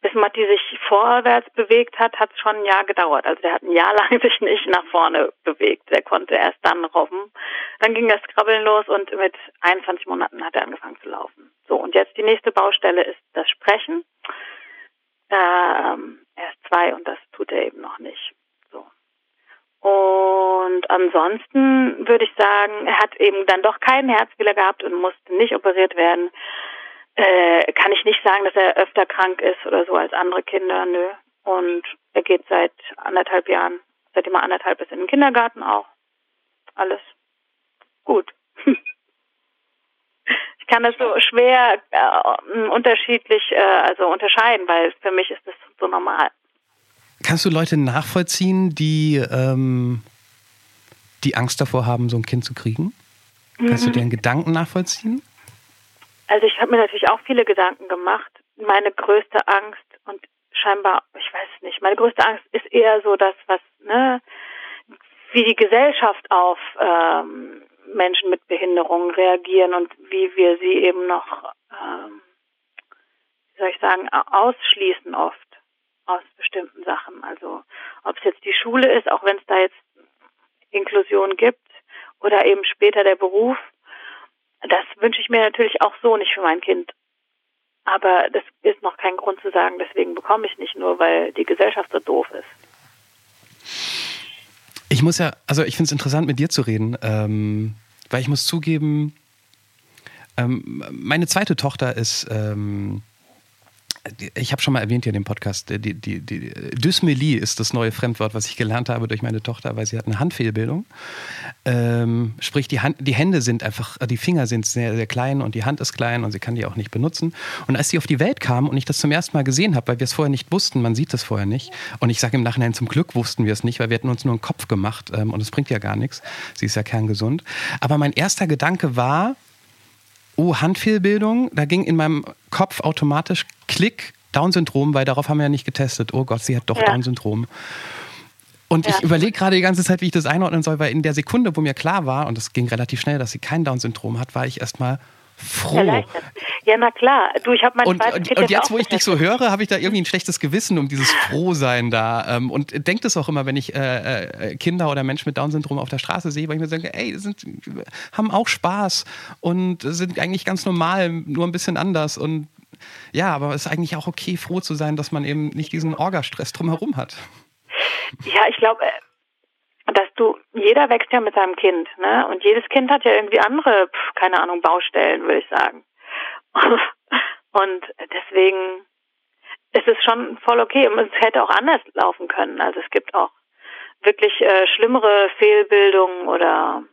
bis Matti sich vorwärts bewegt hat, hat es schon ein Jahr gedauert. Also der hat ein Jahr lang sich nicht nach vorne bewegt. Der konnte erst dann robben. Dann ging das Krabbeln los und mit 21 Monaten hat er angefangen zu laufen. So, und jetzt die nächste Baustelle ist das Sprechen. Ähm, er ist zwei und das tut er eben noch nicht. So. Und ansonsten würde ich sagen, er hat eben dann doch keinen Herzfehler gehabt und musste nicht operiert werden äh, kann ich nicht sagen, dass er öfter krank ist oder so als andere Kinder, nö. Und er geht seit anderthalb Jahren, seitdem er anderthalb ist in den Kindergarten auch. Alles gut. ich kann das so schwer äh, unterschiedlich äh, also unterscheiden, weil für mich ist das so normal. Kannst du Leute nachvollziehen, die ähm, die Angst davor haben, so ein Kind zu kriegen? Kannst mhm. du deren Gedanken nachvollziehen? Also ich habe mir natürlich auch viele Gedanken gemacht. Meine größte Angst und scheinbar, ich weiß nicht, meine größte Angst ist eher so das, was, ne, wie die Gesellschaft auf ähm, Menschen mit Behinderungen reagieren und wie wir sie eben noch, ähm, wie soll ich sagen, ausschließen oft aus bestimmten Sachen. Also ob es jetzt die Schule ist, auch wenn es da jetzt Inklusion gibt, oder eben später der Beruf, das wünsche ich mir natürlich auch so nicht für mein Kind. Aber das ist noch kein Grund zu sagen, deswegen bekomme ich nicht nur, weil die Gesellschaft so doof ist. Ich muss ja, also ich finde es interessant, mit dir zu reden, ähm, weil ich muss zugeben, ähm, meine zweite Tochter ist ähm, ich habe schon mal erwähnt hier in dem Podcast, die, die, die, Dysmelie ist das neue Fremdwort, was ich gelernt habe durch meine Tochter, weil sie hat eine Handfehlbildung. Ähm, sprich, die, Hand, die Hände sind einfach, die Finger sind sehr, sehr klein und die Hand ist klein und sie kann die auch nicht benutzen. Und als sie auf die Welt kam und ich das zum ersten Mal gesehen habe, weil wir es vorher nicht wussten, man sieht das vorher nicht. Und ich sage im Nachhinein, zum Glück wussten wir es nicht, weil wir hätten uns nur einen Kopf gemacht ähm, und es bringt ja gar nichts. Sie ist ja kerngesund. Aber mein erster Gedanke war, oh, Handfehlbildung, da ging in meinem Kopf automatisch Klick, Down-Syndrom, weil darauf haben wir ja nicht getestet. Oh Gott, sie hat doch ja. Down-Syndrom. Und ja. ich überlege gerade die ganze Zeit, wie ich das einordnen soll, weil in der Sekunde, wo mir klar war, und das ging relativ schnell, dass sie kein Down-Syndrom hat, war ich erstmal froh. Ja, na klar. Du, ich habe mein und, und, und jetzt, wo ich dich so höre, habe ich da irgendwie ein schlechtes Gewissen um dieses Frohsein da. Ähm, und denke das auch immer, wenn ich äh, äh, Kinder oder Menschen mit Down-Syndrom auf der Straße sehe, weil ich mir sage, ey, sind, haben auch Spaß und sind eigentlich ganz normal, nur ein bisschen anders. Und ja, aber es ist eigentlich auch okay, froh zu sein, dass man eben nicht diesen Orgastress drumherum hat. Ja, ich glaube, äh, du, jeder wächst ja mit seinem Kind, ne? Und jedes Kind hat ja irgendwie andere, keine Ahnung, Baustellen, würde ich sagen. Und deswegen ist es schon voll okay. Und es hätte auch anders laufen können. Also es gibt auch wirklich äh, schlimmere Fehlbildungen oder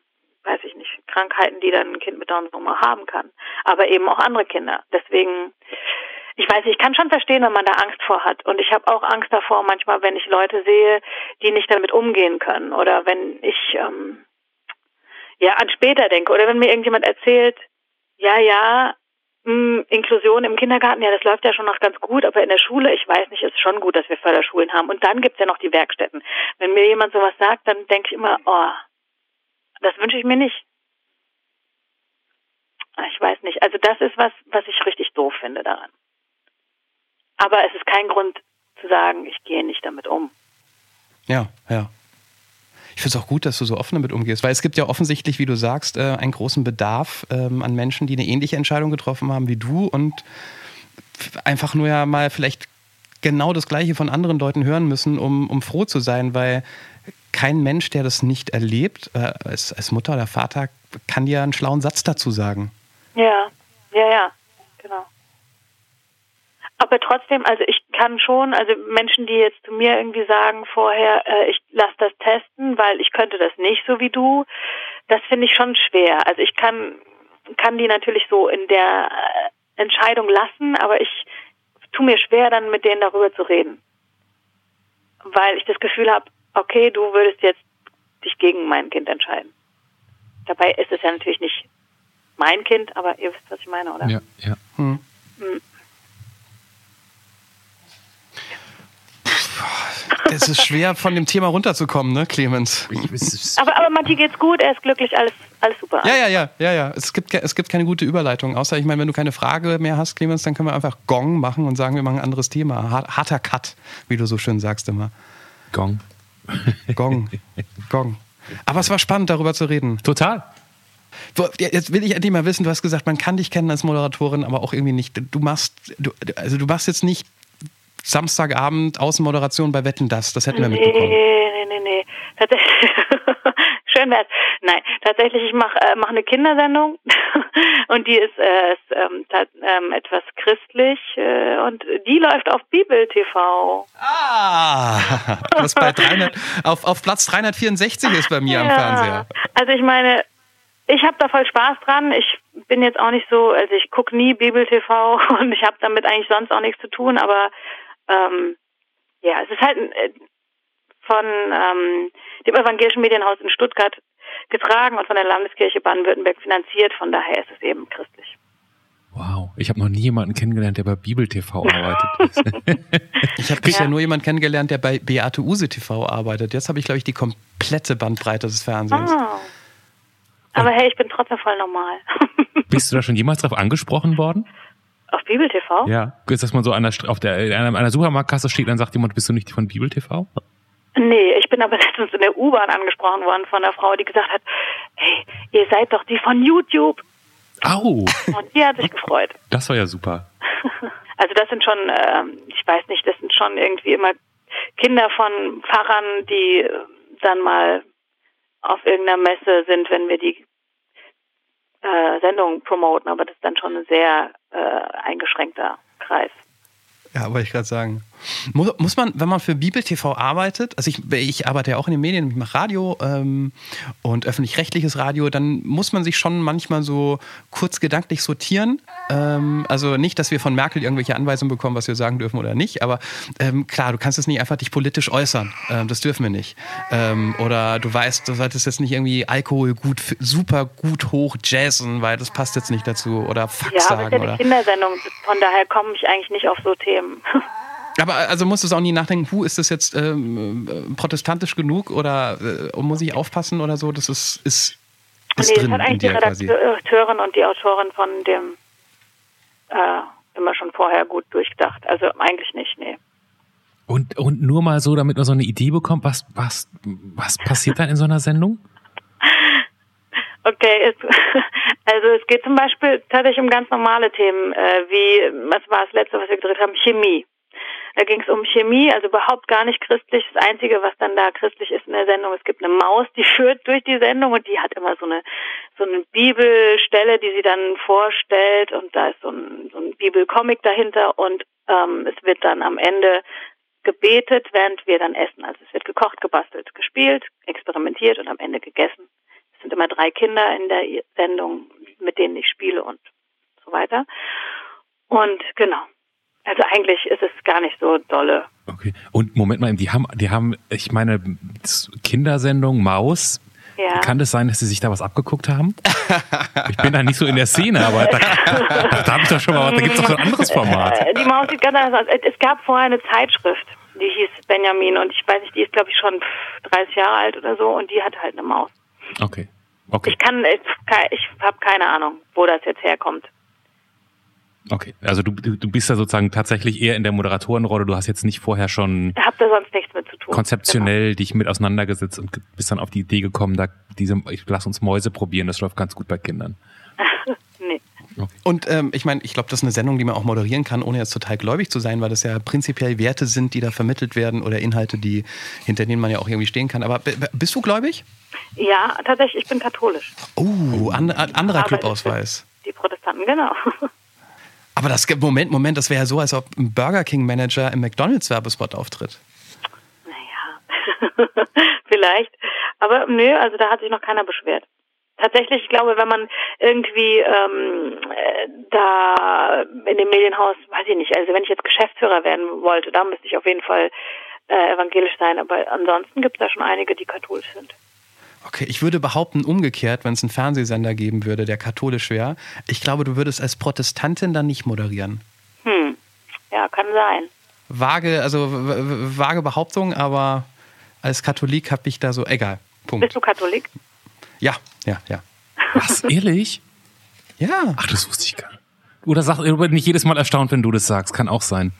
weiß ich nicht, Krankheiten, die dann ein Kind mit Down-Syndrom haben kann. Aber eben auch andere Kinder. Deswegen ich weiß, ich kann schon verstehen, wenn man da Angst vor hat. Und ich habe auch Angst davor, manchmal, wenn ich Leute sehe, die nicht damit umgehen können. Oder wenn ich ähm, ja an später denke. Oder wenn mir irgendjemand erzählt, ja, ja, mh, hm, Inklusion im Kindergarten, ja, das läuft ja schon noch ganz gut, aber in der Schule, ich weiß nicht, ist schon gut, dass wir Förderschulen haben. Und dann gibt's ja noch die Werkstätten. Wenn mir jemand sowas sagt, dann denke ich immer, oh, das wünsche ich mir nicht. Ich weiß nicht. Also das ist was, was ich richtig doof finde daran. Aber es ist kein Grund zu sagen, ich gehe nicht damit um. Ja, ja. Ich finde es auch gut, dass du so offen damit umgehst, weil es gibt ja offensichtlich, wie du sagst, äh, einen großen Bedarf ähm, an Menschen, die eine ähnliche Entscheidung getroffen haben wie du und einfach nur ja mal vielleicht genau das Gleiche von anderen Leuten hören müssen, um, um froh zu sein, weil kein Mensch, der das nicht erlebt, äh, als, als Mutter oder Vater, kann dir einen schlauen Satz dazu sagen. Ja, ja, ja. Aber trotzdem, also ich kann schon, also Menschen, die jetzt zu mir irgendwie sagen vorher, äh, ich lasse das testen, weil ich könnte das nicht so wie du, das finde ich schon schwer. Also ich kann, kann die natürlich so in der äh, Entscheidung lassen, aber ich tue mir schwer, dann mit denen darüber zu reden. Weil ich das Gefühl habe, okay, du würdest jetzt dich gegen mein Kind entscheiden. Dabei ist es ja natürlich nicht mein Kind, aber ihr wisst, was ich meine, oder? Ja, ja. Hm. hm. Es ist schwer, von dem Thema runterzukommen, ne, Clemens? Aber, aber Matti geht's gut, er ist glücklich, alles, alles super. Ja, ja, ja, ja, ja. Es gibt, es gibt keine gute Überleitung. Außer, ich meine, wenn du keine Frage mehr hast, Clemens, dann können wir einfach Gong machen und sagen, wir machen ein anderes Thema. Harter Cut, wie du so schön sagst immer. Gong. Gong. Gong. Aber es war spannend, darüber zu reden. Total. Jetzt will ich endlich mal wissen, du hast gesagt, man kann dich kennen als Moderatorin, aber auch irgendwie nicht. Du machst, du, also du machst jetzt nicht Samstagabend Außenmoderation bei Wetten das. Das hätten wir nee, mitbekommen. Nee, nee, nee. Tatsächlich. Schön wär's. Nein, tatsächlich, ich mache äh, mach eine Kindersendung und die ist, äh, ist ähm, ähm, etwas christlich äh, und die läuft auf Bibel TV. Ah, das bei 300, auf, auf Platz 364 ist bei mir ja. am Fernseher. Also ich meine, ich habe da voll Spaß dran. Ich bin jetzt auch nicht so, also ich gucke nie Bibel TV und ich habe damit eigentlich sonst auch nichts zu tun, aber ähm, ja, es ist halt äh, von ähm, dem Evangelischen Medienhaus in Stuttgart getragen und von der Landeskirche Baden-Württemberg finanziert. Von daher ist es eben christlich. Wow, ich habe noch nie jemanden kennengelernt, der bei Bibel TV arbeitet. ich habe bisher ja. nur jemanden kennengelernt, der bei Beate Use TV arbeitet. Jetzt habe ich, glaube ich, die komplette Bandbreite des Fernsehens. Oh. Aber hey, ich bin trotzdem voll normal. Bist du da schon jemals drauf angesprochen worden? Auf Bibel TV? Ja. Ist das mal so an der, auf der, an einer Supermarktkasse steht, dann sagt jemand, bist du nicht von Bibel TV? Nee, ich bin aber letztens in der U-Bahn angesprochen worden von einer Frau, die gesagt hat, hey, ihr seid doch die von YouTube. Au, Und die hat sich gefreut. das war ja super. Also das sind schon, ähm, ich weiß nicht, das sind schon irgendwie immer Kinder von Pfarrern, die äh, dann mal auf irgendeiner Messe sind, wenn wir die äh, Sendung promoten, aber das ist dann schon ein sehr äh, eingeschränkter Kreis. Ja, wollte ich gerade sagen. Muss, muss man, wenn man für Bibel TV arbeitet, also ich, ich arbeite ja auch in den Medien, ich mache Radio ähm, und öffentlich-rechtliches Radio, dann muss man sich schon manchmal so kurz gedanklich sortieren. Ähm, also nicht, dass wir von Merkel irgendwelche Anweisungen bekommen, was wir sagen dürfen oder nicht, aber ähm, klar, du kannst es nicht einfach dich politisch äußern. Ähm, das dürfen wir nicht. Ähm, oder du weißt, du solltest jetzt nicht irgendwie Alkohol gut, super gut hoch jazzen, weil das passt jetzt nicht dazu. Oder Fuck Ja, aber es sagen. ist ja eine Kindersendung, von daher komme ich eigentlich nicht auf so Themen. Aber also musst du es auch nie nachdenken, hu, ist das jetzt ähm, äh, protestantisch genug oder äh, muss ich aufpassen oder so? Das ist, ist, ist nee, das drin hat in eigentlich die. Redakteurin und die Autorin von dem äh, immer schon vorher gut durchgedacht. Also eigentlich nicht, nee. Und, und nur mal so, damit man so eine Idee bekommt, was, was, was passiert dann in so einer Sendung? Okay, es, also es geht zum Beispiel tatsächlich um ganz normale Themen, äh, wie, was war das letzte, was wir gedreht haben, Chemie. Da ging es um Chemie, also überhaupt gar nicht christlich. Das Einzige, was dann da christlich ist in der Sendung, es gibt eine Maus, die führt durch die Sendung und die hat immer so eine so eine Bibelstelle, die sie dann vorstellt und da ist so ein, so ein Bibelcomic dahinter und ähm, es wird dann am Ende gebetet, während wir dann essen. Also es wird gekocht, gebastelt, gespielt, experimentiert und am Ende gegessen. Es sind immer drei Kinder in der Sendung, mit denen ich spiele und so weiter. Und genau. Also eigentlich ist es gar nicht so dolle. Okay. Und Moment mal, die haben, die haben, ich meine, Kindersendung Maus. Ja. Kann das sein, dass sie sich da was abgeguckt haben? Ich bin da nicht so in der Szene, aber da, da, da habe ich doch schon mal, da gibt es doch ein anderes Format. Die Maus sieht ganz anders aus. Es gab vorher eine Zeitschrift, die hieß Benjamin und ich weiß nicht, die ist glaube ich schon 30 Jahre alt oder so und die hat halt eine Maus. Okay. Okay. Ich kann, ich, ich habe keine Ahnung, wo das jetzt herkommt. Okay. Also du, du du bist ja sozusagen tatsächlich eher in der Moderatorenrolle. Du hast jetzt nicht vorher schon Ich habe da sonst nichts mit zu tun. konzeptionell dich mit auseinandergesetzt und bist dann auf die Idee gekommen, da diese, ich lass uns Mäuse probieren, das läuft ganz gut bei Kindern. Genau. nee. Und ähm, ich meine, ich glaube, das ist eine Sendung, die man auch moderieren kann, ohne jetzt total gläubig zu sein, weil das ja prinzipiell Werte sind, die da vermittelt werden oder Inhalte, die hinter denen man ja auch irgendwie stehen kann. Aber bist du gläubig? Ja, tatsächlich, ich bin katholisch. Oh, an, an, anderer Aber Clubausweis. Die Protestanten, genau. Aber das Moment, Moment, das wäre ja so, als ob ein Burger King Manager im McDonalds Werbespot auftritt. Naja, vielleicht. Aber nö, also da hat sich noch keiner beschwert. Tatsächlich, ich glaube, wenn man irgendwie ähm, äh, da in dem Medienhaus, weiß ich nicht, also wenn ich jetzt Geschäftsführer werden wollte, da müsste ich auf jeden Fall äh, evangelisch sein. Aber ansonsten gibt es da schon einige, die katholisch sind. Okay, ich würde behaupten, umgekehrt, wenn es einen Fernsehsender geben würde, der katholisch wäre, ich glaube, du würdest als Protestantin dann nicht moderieren. Hm, ja, kann sein. Vage, also vage Behauptung, aber als Katholik habe ich da so, egal. Punkt. Bist du Katholik? Ja, ja, ja. Was, ehrlich? Ja. Ach, das wusste ich gar nicht. Oder sag, oder bin ich jedes Mal erstaunt, wenn du das sagst. Kann auch sein.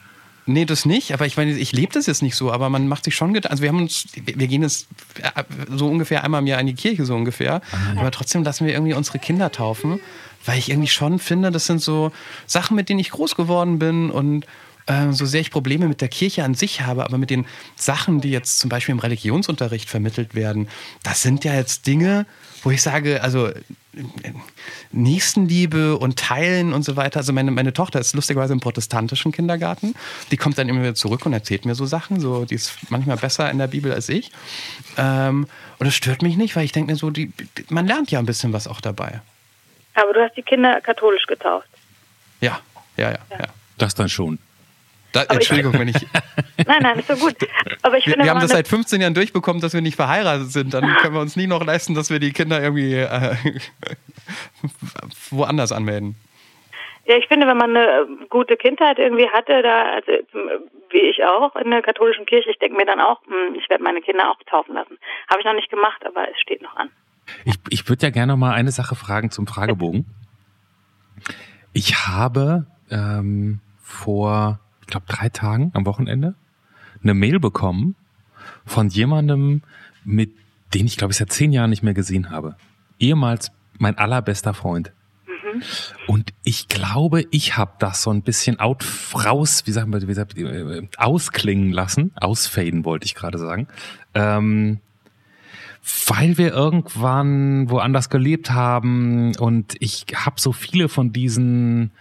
Nee, das nicht, aber ich meine, ich lebe das jetzt nicht so, aber man macht sich schon Gedanken. Also wir haben uns, wir gehen jetzt äh, so ungefähr einmal im Jahr in die Kirche, so ungefähr. Aber trotzdem lassen wir irgendwie unsere Kinder taufen, weil ich irgendwie schon finde, das sind so Sachen, mit denen ich groß geworden bin und äh, so sehr ich Probleme mit der Kirche an sich habe, aber mit den Sachen, die jetzt zum Beispiel im Religionsunterricht vermittelt werden, das sind ja jetzt Dinge, wo ich sage, also Nächstenliebe und Teilen und so weiter. Also meine, meine Tochter ist lustigerweise im protestantischen Kindergarten. Die kommt dann immer wieder zurück und erzählt mir so Sachen. So, die ist manchmal besser in der Bibel als ich. Ähm, und das stört mich nicht, weil ich denke mir so, die, man lernt ja ein bisschen was auch dabei. Aber du hast die Kinder katholisch getauft. Ja, ja, ja. ja. Das dann schon. Da, Entschuldigung, wenn ich. Nein, nein, ist so gut. Aber ich Wir, finde, wir haben das seit 15 Jahren durchbekommen, dass wir nicht verheiratet sind. Dann können wir uns nie noch leisten, dass wir die Kinder irgendwie äh, woanders anmelden. Ja, ich finde, wenn man eine äh, gute Kindheit irgendwie hatte, da, also wie ich auch in der katholischen Kirche, ich denke mir dann auch, hm, ich werde meine Kinder auch taufen lassen. Habe ich noch nicht gemacht, aber es steht noch an. Ich, ich würde ja gerne noch mal eine Sache fragen zum Fragebogen. Ich habe ähm, vor, ich glaube, drei Tagen am Wochenende eine Mail bekommen von jemandem, mit den ich glaube ich seit zehn Jahren nicht mehr gesehen habe. Ehemals mein allerbester Freund. Und ich glaube, ich habe das so ein bisschen out raus, wie sagt man, wie sagt, äh, ausklingen lassen, ausfaden wollte ich gerade sagen. Ähm, weil wir irgendwann woanders gelebt haben und ich habe so viele von diesen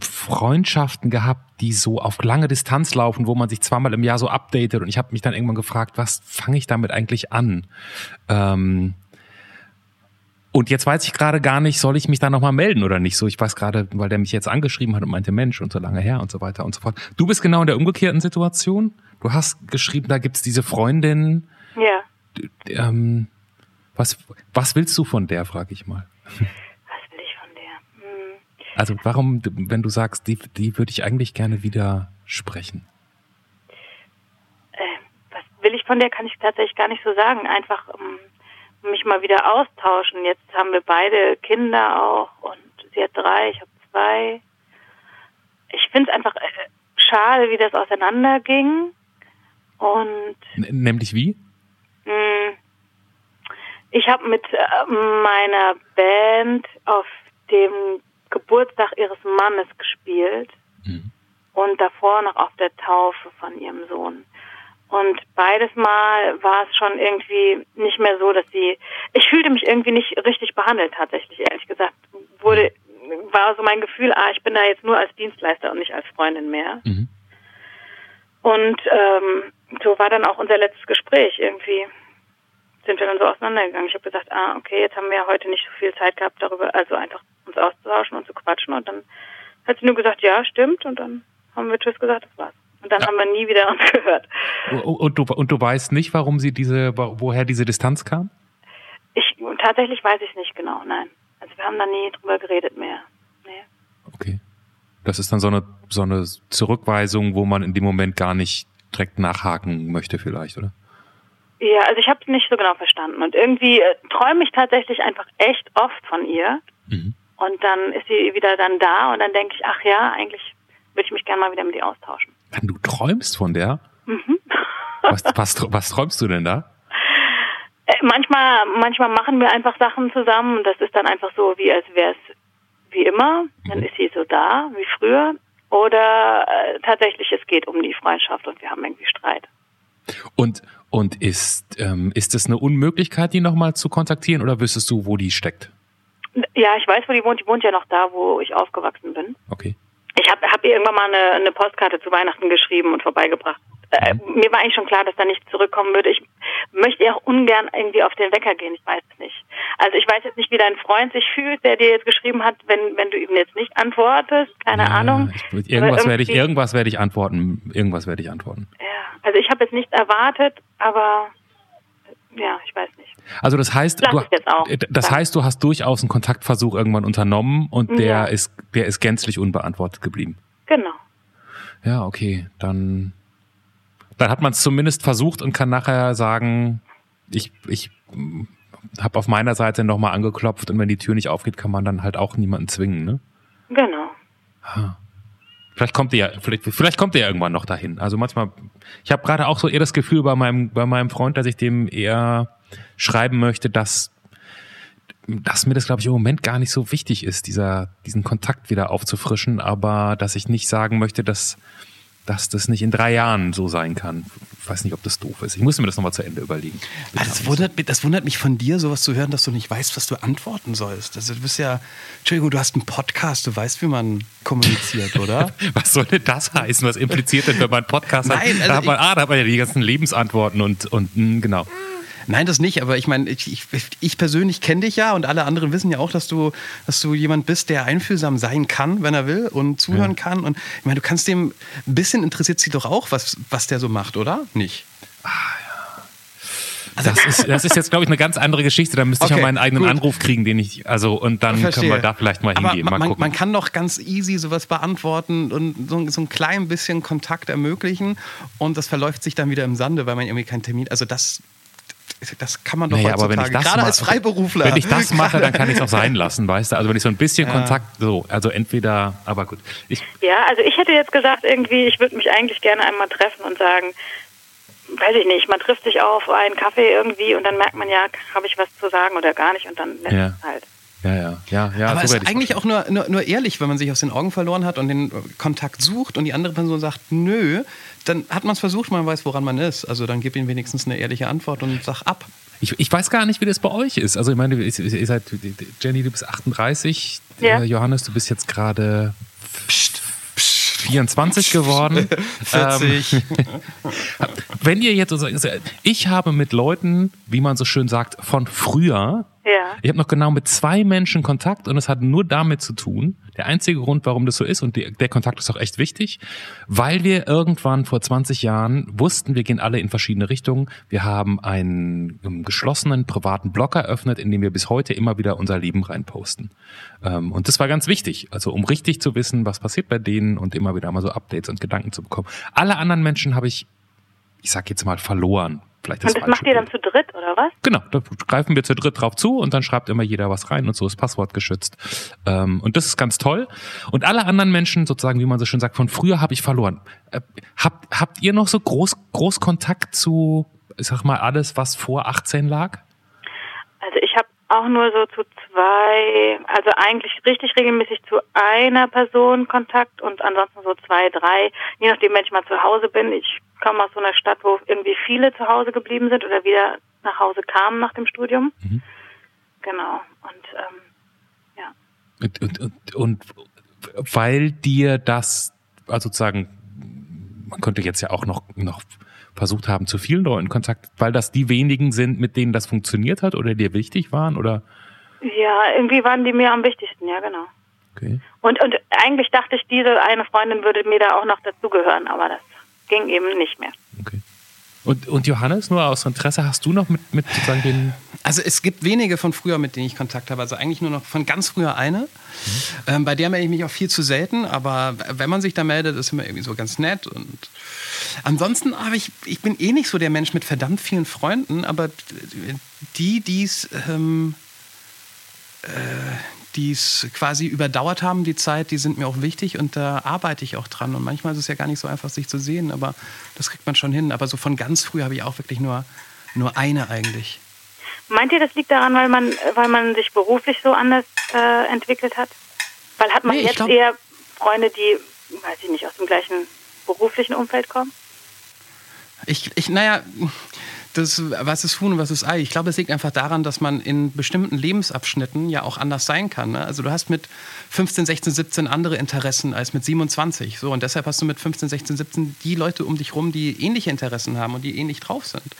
Freundschaften gehabt, die so auf lange Distanz laufen, wo man sich zweimal im Jahr so updatet und ich habe mich dann irgendwann gefragt, was fange ich damit eigentlich an? Ähm, und jetzt weiß ich gerade gar nicht, soll ich mich da nochmal melden oder nicht? So, ich weiß gerade, weil der mich jetzt angeschrieben hat und meinte Mensch und so lange her und so weiter und so fort. Du bist genau in der umgekehrten Situation. Du hast geschrieben, da gibt's diese Freundin. Ja. Ähm, was, was willst du von der, frage ich mal. Was will ich von der? Hm. Also warum, wenn du sagst, die, die würde ich eigentlich gerne wieder sprechen? Äh, was will ich von der, kann ich tatsächlich gar nicht so sagen. Einfach um, mich mal wieder austauschen. Jetzt haben wir beide Kinder auch und sie hat drei, ich habe zwei. Ich finde es einfach äh, schade, wie das auseinanderging. Und N nämlich wie? mh, hm, ich habe mit äh, meiner Band auf dem Geburtstag ihres Mannes gespielt Mhm. und davor noch auf der Taufe von ihrem Sohn. Und beides Mal war es schon irgendwie nicht mehr so, dass sie, ich fühlte mich irgendwie nicht richtig behandelt tatsächlich, ehrlich gesagt. Wurde, war so mein Gefühl, ah, ich bin da jetzt nur als Dienstleister und nicht als Freundin mehr. Mhm. Und ähm, so war dann auch unser letztes Gespräch irgendwie. Sind wir dann so auseinandergegangen. Ich habe gesagt, ah, okay, jetzt haben wir heute nicht so viel Zeit gehabt, darüber, also einfach uns auszutauschen und zu quatschen. Und dann hat sie nur gesagt, ja, stimmt. Und dann haben wir Tschüss gesagt, das war's. Und dann Ja. haben wir nie wieder uns gehört. Und, du, und du weißt nicht, warum sie diese, woher diese Distanz kam? Ich tatsächlich weiß ich nicht genau, nein. Also wir haben da nie drüber geredet mehr. Nee. Okay. Das ist dann so eine, so eine Zurückweisung, wo man in dem Moment gar nicht direkt nachhaken möchte vielleicht, oder? Ja, also ich habe es nicht so genau verstanden. Und irgendwie äh, träume ich tatsächlich einfach echt oft von ihr. Mhm. Und dann ist sie wieder dann da und dann denke ich, ach ja, eigentlich würde ich mich gerne mal wieder mit ihr austauschen. Wenn du träumst von der, Mhm. was, was, was träumst du denn da? Äh, manchmal, manchmal machen wir einfach Sachen zusammen und das ist dann einfach so, wie als wäre es wie immer. Dann ist sie so da, wie früher. Oder äh, tatsächlich, es geht um die Freundschaft und wir haben irgendwie Streit. Und, und ist, ähm, ist es eine Unmöglichkeit, die nochmal zu kontaktieren oder wüsstest du, wo die steckt? Ja, ich weiß, wo die wohnt. Die wohnt ja noch da, wo ich aufgewachsen bin. Okay. Ich habe hab ihr irgendwann mal eine, eine Postkarte zu Weihnachten geschrieben und vorbeigebracht. Äh, mir war eigentlich schon klar, dass da nichts zurückkommen würde. Ich möchte ihr auch ungern irgendwie auf den Wecker gehen. Ich weiß es nicht. Also ich weiß jetzt nicht, wie dein Freund sich fühlt, der dir jetzt geschrieben hat, wenn, wenn du ihm jetzt nicht antwortest. Keine Ja, Ahnung. Ich, irgendwas werde ich, irgendwas werde ich antworten. Irgendwas werde ich antworten. Also ich habe jetzt nichts erwartet, aber ja, ich weiß nicht. Also das heißt, Lass du, äh, das heißt, du hast durchaus einen Kontaktversuch irgendwann unternommen und der Ja. ist, der ist gänzlich unbeantwortet geblieben. Genau. Ja, okay, dann, dann hat man es zumindest versucht und kann nachher sagen, ich, ich habe auf meiner Seite nochmal angeklopft und wenn die Tür nicht aufgeht, kann man dann halt auch niemanden zwingen, ne? Genau. Ah. Vielleicht kommt ihr ja, vielleicht, vielleicht kommt ihr ja irgendwann noch dahin. Also manchmal, ich habe gerade auch so eher das Gefühl bei meinem, bei meinem Freund, dass ich dem eher schreiben möchte, dass, dass mir das, glaube ich, im Moment gar nicht so wichtig ist, dieser, diesen Kontakt wieder aufzufrischen, aber dass ich nicht sagen möchte, dass, dass das nicht in drei Jahren so sein kann. Ich weiß nicht, ob das doof ist. Ich muss mir das nochmal zu Ende überlegen. Ah, Das wundert, mich- das wundert mich von dir, sowas zu hören, dass du nicht weißt, was du antworten sollst. Also du bist ja, Entschuldigung, du hast einen Podcast, du weißt, wie man kommuniziert, oder? Was soll denn das heißen? Was impliziert denn, wenn man einen Podcast hat? Nein, also da hat man, ich- ah, da hat man ja die ganzen Lebensantworten und, und mh, genau. Nein, das nicht, aber ich meine, ich, ich, ich persönlich kenne dich ja und alle anderen wissen ja auch, dass du, dass du jemand bist, der einfühlsam sein kann, wenn er will und zuhören kann. Und ich meine, du kannst dem, ein bisschen interessiert sie doch auch, was, was der so macht, oder? Nicht? Das ist, das ist jetzt, glaube ich, eine ganz andere Geschichte. Da müsste ich Okay, ja meinen eigenen gut. Anruf kriegen, den ich, also, und dann können wir da vielleicht mal Aber hingehen. Mal man, gucken. man kann doch ganz easy sowas beantworten und so, so ein klein bisschen Kontakt ermöglichen und das verläuft sich dann wieder im Sande, weil man irgendwie keinen Termin. Also das, das kann man doch Naja, heutzutage, aber wenn ich das gerade als Freiberufler. Wenn ich das mache, dann kann ich es auch sein lassen, weißt du? Also wenn ich so ein bisschen Ja. Kontakt, so, also entweder, aber gut. Ich, Ja, also ich hätte jetzt gesagt, irgendwie, ich würde mich eigentlich gerne einmal treffen und sagen, weiß ich nicht, man trifft sich auf einen Kaffee irgendwie und dann merkt man ja, habe ich was zu sagen oder gar nicht und dann lässt Ja. es halt. ja, ja, ja, ja. aber so ist eigentlich auch nur, nur, nur ehrlich, wenn man sich aus den Augen verloren hat und den Kontakt sucht und die andere Person sagt, nö, dann hat man es versucht, man weiß, woran man ist. Also dann gib ihm wenigstens eine ehrliche Antwort und sag ab. Ich, ich weiß gar nicht, wie das bei euch ist. Also ich meine, ihr, seid, Jenny, du bist 38, Ja. äh, Johannes, du bist jetzt gerade 24 geworden. 40. Ähm, wenn ihr jetzt, so- ich habe mit Leuten, wie man so schön sagt, von früher, Ja. ich habe noch genau mit zwei Menschen Kontakt und es hat nur damit zu tun, der einzige Grund, warum das so ist und die, der Kontakt ist auch echt wichtig, weil wir irgendwann vor 20 Jahren wussten, wir gehen alle in verschiedene Richtungen. Wir haben einen geschlossenen privaten Blog eröffnet, in dem wir bis heute immer wieder unser Leben reinposten. Ähm, und das war ganz wichtig, also um richtig zu wissen, was passiert bei denen und immer wieder mal so Updates und Gedanken zu bekommen. Alle anderen Menschen habe ich, ich sag jetzt mal, verloren. Vielleicht Und das macht ihr dann zu dritt, oder was? Genau, da greifen wir zu dritt drauf zu und dann schreibt immer jeder was rein und so ist Passwort geschützt. Ähm, und das ist ganz toll. Und alle anderen Menschen, sozusagen, wie man so schön sagt, von früher habe ich verloren. Äh, habt, habt ihr noch so groß, groß Kontakt zu, ich sag mal, alles, was vor 18 lag? Also ich habe auch nur so zu zwei, also eigentlich richtig regelmäßig zu einer Person Kontakt und ansonsten so zwei, drei, je nachdem, wenn ich mal zu Hause bin. Ich komme aus so einer Stadt, wo irgendwie viele zu Hause geblieben sind oder wieder nach Hause kamen nach dem Studium. Mhm. Genau. Und ähm, ja. Und, und, und, und weil dir das, also sozusagen, man könnte jetzt ja auch noch, noch versucht haben, zu vielen Leuten Kontakt, weil das die wenigen sind, mit denen das funktioniert hat oder dir wichtig waren oder? Ja, irgendwie waren die mir am wichtigsten, ja genau. Okay. Und, und eigentlich dachte ich, diese eine Freundin würde mir da auch noch dazugehören, aber das ging eben nicht mehr. Okay. Und, und Johannes, nur aus Interesse, hast du noch mit, mit sozusagen den. Also es gibt wenige von früher, mit denen ich Kontakt habe. Also eigentlich nur noch von ganz früher eine. Ähm, bei der melde ich mich auch viel zu selten. Aber wenn man sich da meldet, ist immer irgendwie so ganz nett. Und ansonsten habe ich, ich bin eh nicht so der Mensch mit verdammt vielen Freunden. Aber die, die es ähm, äh, die es quasi überdauert haben, die Zeit, die sind mir auch wichtig und da arbeite ich auch dran. Und manchmal ist es ja gar nicht so einfach, sich zu sehen, aber das kriegt man schon hin. Aber so von ganz früh habe ich auch wirklich nur, nur eine eigentlich. Meint ihr, das liegt daran, weil man, weil man sich beruflich so anders äh, entwickelt hat? Weil hat man Nee, jetzt glaub- eher Freunde, die, weiß ich nicht, aus dem gleichen beruflichen Umfeld kommen? Ich, ich naja, das, was ist Huhn und was ist Ei? Ich glaube, es liegt einfach daran, dass man in bestimmten Lebensabschnitten ja auch anders sein kann. Ne? Also du hast mit 15, 16, 17 andere Interessen als mit 27. So, und deshalb hast du mit 15, 16, 17 die Leute um dich rum, die ähnliche Interessen haben und die ähnlich drauf sind.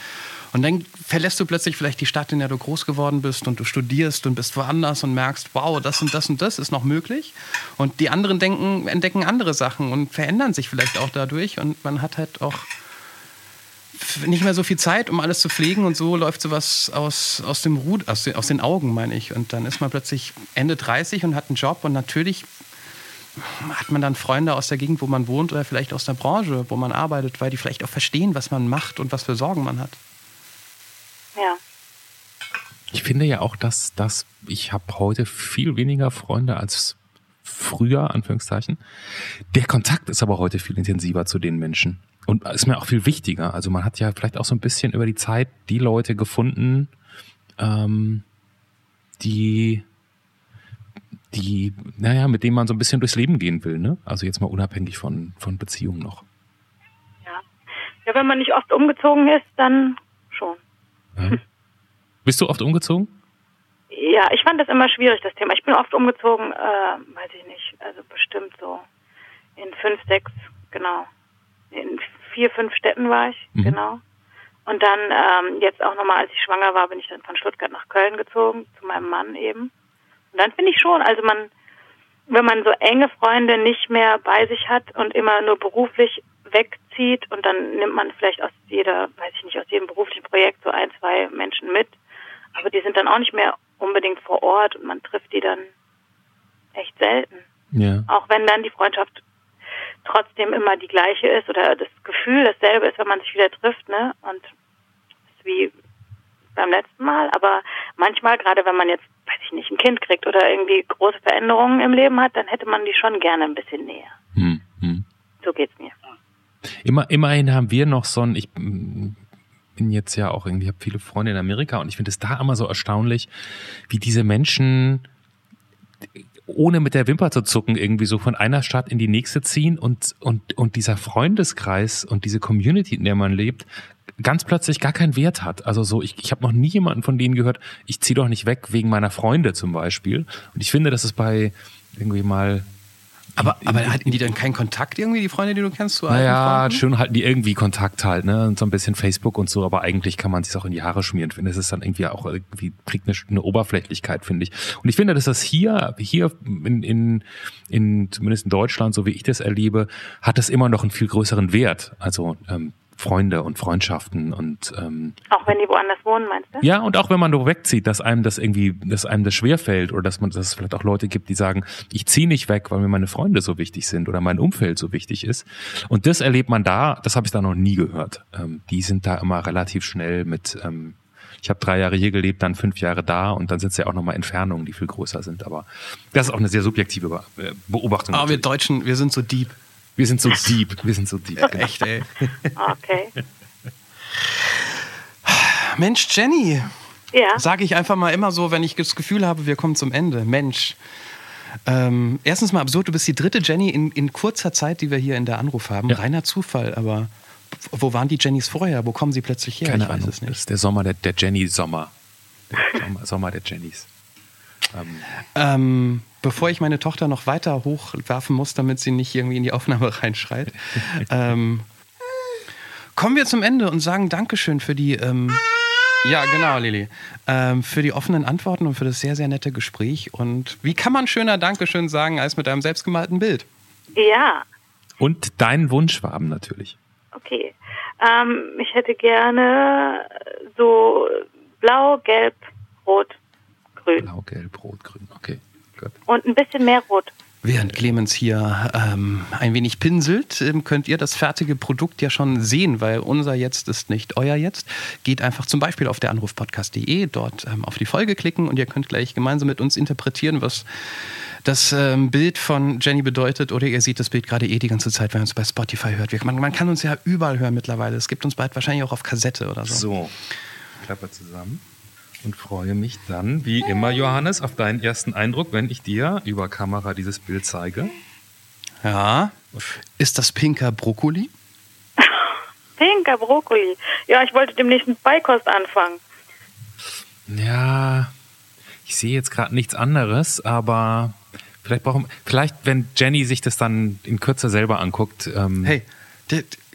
Und dann verlässt du plötzlich vielleicht die Stadt, in der du groß geworden bist und du studierst und bist woanders und merkst, wow, das und das und das ist noch möglich. Und die anderen denken, entdecken andere Sachen und verändern sich vielleicht auch dadurch. Und man hat halt auch nicht mehr so viel Zeit, um alles zu pflegen und so läuft sowas aus, aus dem Rud, aus den, aus den Augen, meine ich. Und dann ist man plötzlich Ende 30 und hat einen Job und natürlich hat man dann Freunde aus der Gegend, wo man wohnt oder vielleicht aus der Branche, wo man arbeitet, weil die vielleicht auch verstehen, was man macht und was für Sorgen man hat. Ja. Ich finde ja auch, dass, dass ich habe heute viel weniger Freunde als früher, Anführungszeichen. Der Kontakt ist aber heute viel intensiver zu den Menschen. Und ist mir auch viel wichtiger. Also man hat ja vielleicht auch so ein bisschen über die Zeit die Leute gefunden, ähm, die, die, naja, mit denen man so ein bisschen durchs Leben gehen will, ne? Also jetzt mal unabhängig von, von Beziehungen noch. Ja. Ja, wenn man nicht oft umgezogen ist, dann schon. Ja. Bist du oft umgezogen? Ja, ich fand das immer schwierig, das Thema. Ich bin oft umgezogen, äh, weiß ich nicht, also bestimmt so in fünf, sechs, genau. In vier, fünf Städten war ich, Mhm. genau. Und dann ähm, jetzt auch nochmal, als ich schwanger war, bin ich dann von Stuttgart nach Köln gezogen, zu meinem Mann eben. Und dann finde ich schon, also man, wenn man so enge Freunde nicht mehr bei sich hat und immer nur beruflich wegzieht und dann nimmt man vielleicht aus jeder, weiß ich nicht, aus jedem beruflichen Projekt so ein, zwei Menschen mit, aber die sind dann auch nicht mehr unbedingt vor Ort und man trifft die dann echt selten. Ja. Auch wenn dann die Freundschaft trotzdem immer die gleiche ist oder das Gefühl dasselbe ist, wenn man sich wieder trifft, ne? Und ist wie, beim letzten Mal, aber manchmal, gerade wenn man jetzt, weiß ich nicht, ein Kind kriegt oder irgendwie große Veränderungen im Leben hat, dann hätte man die schon gerne ein bisschen näher. Hm, hm. So geht's mir. Immer, immerhin haben wir noch so ein, ich bin jetzt ja auch irgendwie, habe viele Freunde in Amerika und ich finde es da immer so erstaunlich, wie diese Menschen ohne mit der Wimper zu zucken, irgendwie so von einer Stadt in die nächste ziehen und, und, und dieser Freundeskreis und diese Community, in der man lebt, ganz plötzlich gar keinen Wert hat. Also so, ich, ich habe noch nie jemanden von denen gehört, ich ziehe doch nicht weg wegen meiner Freunde zum Beispiel. Und ich finde, das ist bei irgendwie mal aber, aber hatten die dann keinen Kontakt irgendwie, die Freunde, die du kennst? Zu naja, schön halten die irgendwie Kontakt halt, ne? Und so ein bisschen Facebook und so, aber eigentlich kann man sich auch in die Haare schmieren. finde, es ist dann irgendwie auch irgendwie, kriegt eine, eine Oberflächlichkeit, finde ich. Und ich finde, dass das hier, hier in, in, in, zumindest in Deutschland, so wie ich das erlebe, hat das immer noch einen viel größeren Wert. Also ähm, Freunde und Freundschaften und ähm, auch wenn die woanders wohnen, meinst du? Ja, und auch wenn man nur wegzieht, dass einem das irgendwie, dass einem das schwerfällt oder dass man, dass es vielleicht auch Leute gibt, die sagen, ich ziehe nicht weg, weil mir meine Freunde so wichtig sind oder mein Umfeld so wichtig ist. Und das erlebt man da, das habe ich da noch nie gehört. Ähm, die sind da immer relativ schnell mit ähm, ich habe drei Jahre hier gelebt, dann fünf Jahre da und dann sind es ja auch nochmal Entfernungen, die viel größer sind. Aber das ist auch eine sehr subjektive äh, Beobachtung. Aber wir Deutschen, wir sind so deep. Wir sind so deep. Wir sind so deep. Genau. Echt, ey. Okay. Mensch, Jenny. Ja. Sage ich einfach mal immer so, wenn ich das Gefühl habe, wir kommen zum Ende. Mensch. Ähm, erstens mal absurd, du bist die dritte Jenny in, in kurzer Zeit, die wir hier in der Anruf haben. Ja. Reiner Zufall, aber wo waren die Jennys vorher? Wo kommen sie plötzlich her? Keine ich weiß Ahnung. es nicht. Das ist der Sommer, der, der Jenny-Sommer. Der Sommer, Sommer der Jennys. Ähm. Ähm, bevor ich meine Tochter noch weiter hochwerfen muss, damit sie nicht irgendwie in die Aufnahme reinschreit, ähm, kommen wir zum Ende und sagen Dankeschön für die. Ähm, ja, genau, Lili. Ähm, für die offenen Antworten und für das sehr, sehr nette Gespräch. Und wie kann man schöner Dankeschön sagen als mit einem selbstgemalten Bild? Ja. Und deinen Wunschfarben natürlich. Okay. Ähm, ich hätte gerne so blau, gelb, rot, grün. Blau, gelb, rot, grün. Okay. Gut. Und ein bisschen mehr rot. Während Clemens hier ähm, ein wenig pinselt, ähm, könnt ihr das fertige Produkt ja schon sehen, weil unser Jetzt ist nicht euer Jetzt. Geht einfach zum Beispiel auf der Anrufpodcast.de, dort ähm, auf die Folge klicken und ihr könnt gleich gemeinsam mit uns interpretieren, was das ähm, Bild von Jenny bedeutet. Oder ihr seht das Bild gerade eh die ganze Zeit, wenn man es bei Spotify hört. Man, man kann uns ja überall hören mittlerweile. Es gibt uns bald wahrscheinlich auch auf Kassette oder so. So, Klappe zusammen und freue mich dann, wie immer, Johannes, auf deinen ersten Eindruck, wenn ich dir über Kamera dieses Bild zeige. Ja. Ist das pinker Brokkoli? pinker Brokkoli. Ja, ich wollte demnächst mit Beikost anfangen. Ja, ich sehe jetzt gerade nichts anderes, aber vielleicht brauchen, vielleicht, wenn Jenny sich das dann in Kürze selber anguckt. Ähm hey,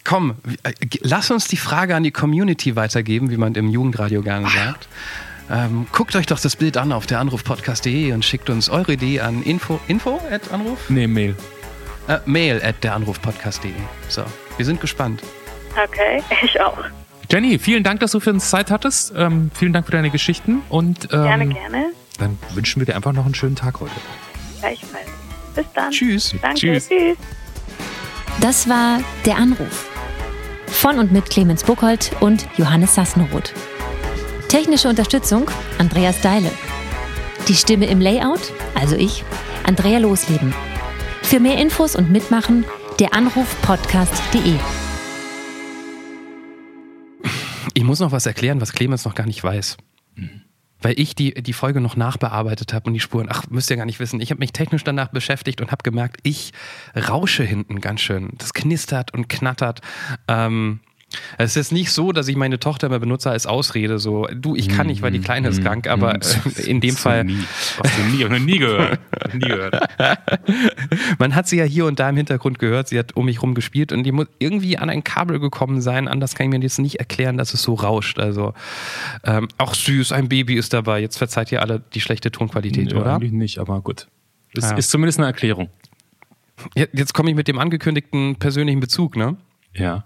komm, äh, lass uns die Frage an die Community weitergeben, wie man im Jugendradio gerne sagt. Ähm, guckt euch doch das Bild an auf der Anrufpodcast.de und schickt uns eure Idee an info, info at Anruf? Nee, Mail. Äh, mail at der Anrufpodcast.de. So, wir sind gespannt. Okay, ich auch. Jenny, vielen Dank, dass du für uns Zeit hattest. Ähm, vielen Dank für deine Geschichten und ähm, gerne, gerne. Dann wünschen wir dir einfach noch einen schönen Tag heute. Gleichfalls. Bis dann. Tschüss. Danke. Tschüss. Tschüss. Das war der Anruf von und mit Clemens Buchholz und Johannes Sassenroth. Technische Unterstützung Andreas Deile. Die Stimme im Layout, also ich, Andrea Losleben. Für mehr Infos und Mitmachen der Anrufpodcast.de. Ich muss noch was erklären, was Clemens noch gar nicht weiß. Weil ich die, die Folge noch nachbearbeitet habe und die Spuren, ach, müsst ihr gar nicht wissen. Ich habe mich technisch danach beschäftigt und habe gemerkt, ich rausche hinten ganz schön. Das knistert und knattert. Ähm, es ist nicht so, dass ich meine Tochter immer benutze als Ausrede, so, du, ich kann nicht, weil die Kleine ist mhm. krank, aber mhm. in dem Fall. Nie. Hast du nie, noch nie gehört. nie gehört. Man hat sie ja hier und da im Hintergrund gehört, sie hat um mich rum gespielt und die muss irgendwie an ein Kabel gekommen sein, anders kann ich mir jetzt nicht erklären, dass es so rauscht. Also, ähm, auch süß, ein Baby ist dabei, jetzt verzeiht ihr alle die schlechte Tonqualität, ja, oder? Eigentlich nicht, aber gut. Das ja. ist zumindest eine Erklärung. Jetzt komme ich mit dem angekündigten persönlichen Bezug, ne? Ja.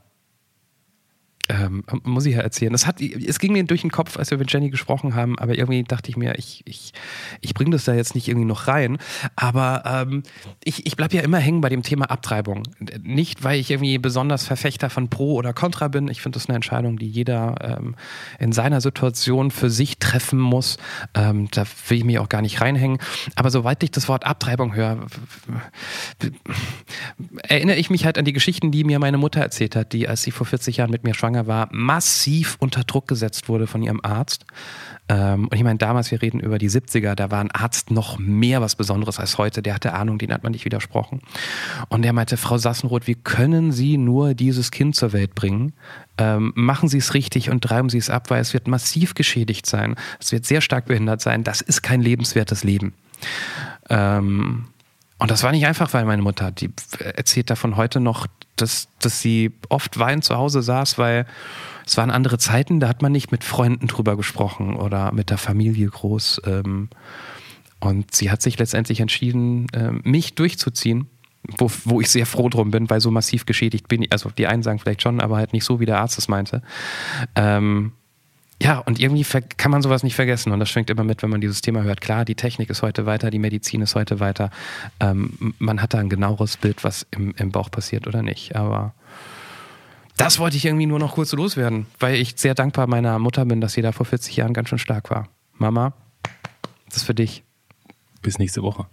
Ähm, muss ich ja erzählen. Das hat, es ging mir durch den Kopf, als wir mit Jenny gesprochen haben, aber irgendwie dachte ich mir, ich, ich, ich bringe das da jetzt nicht irgendwie noch rein. Aber ähm, ich, ich bleibe ja immer hängen bei dem Thema Abtreibung. Nicht, weil ich irgendwie besonders Verfechter von Pro oder Contra bin. Ich finde das eine Entscheidung, die jeder ähm, in seiner Situation für sich treffen muss. Ähm, da will ich mich auch gar nicht reinhängen. Aber soweit ich das Wort Abtreibung höre, erinnere ich mich halt an die Geschichten, die mir meine Mutter erzählt hat, die, als sie vor 40 Jahren mit mir schwanger war, massiv unter Druck gesetzt wurde von ihrem Arzt. Ähm, und ich meine, damals, wir reden über die 70er, da war ein Arzt noch mehr was Besonderes als heute. Der hatte Ahnung, den hat man nicht widersprochen. Und der meinte, Frau Sassenroth, wie können Sie nur dieses Kind zur Welt bringen? Ähm, machen Sie es richtig und treiben Sie es ab, weil es wird massiv geschädigt sein. Es wird sehr stark behindert sein. Das ist kein lebenswertes Leben. Ähm, und das war nicht einfach, weil meine Mutter, die erzählt davon heute noch, dass, dass sie oft weinend zu Hause saß, weil es waren andere Zeiten, da hat man nicht mit Freunden drüber gesprochen oder mit der Familie groß. Ähm, und sie hat sich letztendlich entschieden, äh, mich durchzuziehen, wo, wo ich sehr froh drum bin, weil so massiv geschädigt bin ich. Also die einen sagen vielleicht schon, aber halt nicht so, wie der Arzt es meinte. Ähm, ja, und irgendwie kann man sowas nicht vergessen. Und das schwingt immer mit, wenn man dieses Thema hört. Klar, die Technik ist heute weiter, die Medizin ist heute weiter. Ähm, man hat da ein genaueres Bild, was im, im Bauch passiert oder nicht. Aber das wollte ich irgendwie nur noch kurz loswerden, weil ich sehr dankbar meiner Mutter bin, dass sie da vor 40 Jahren ganz schön stark war. Mama, das ist für dich. Bis nächste Woche.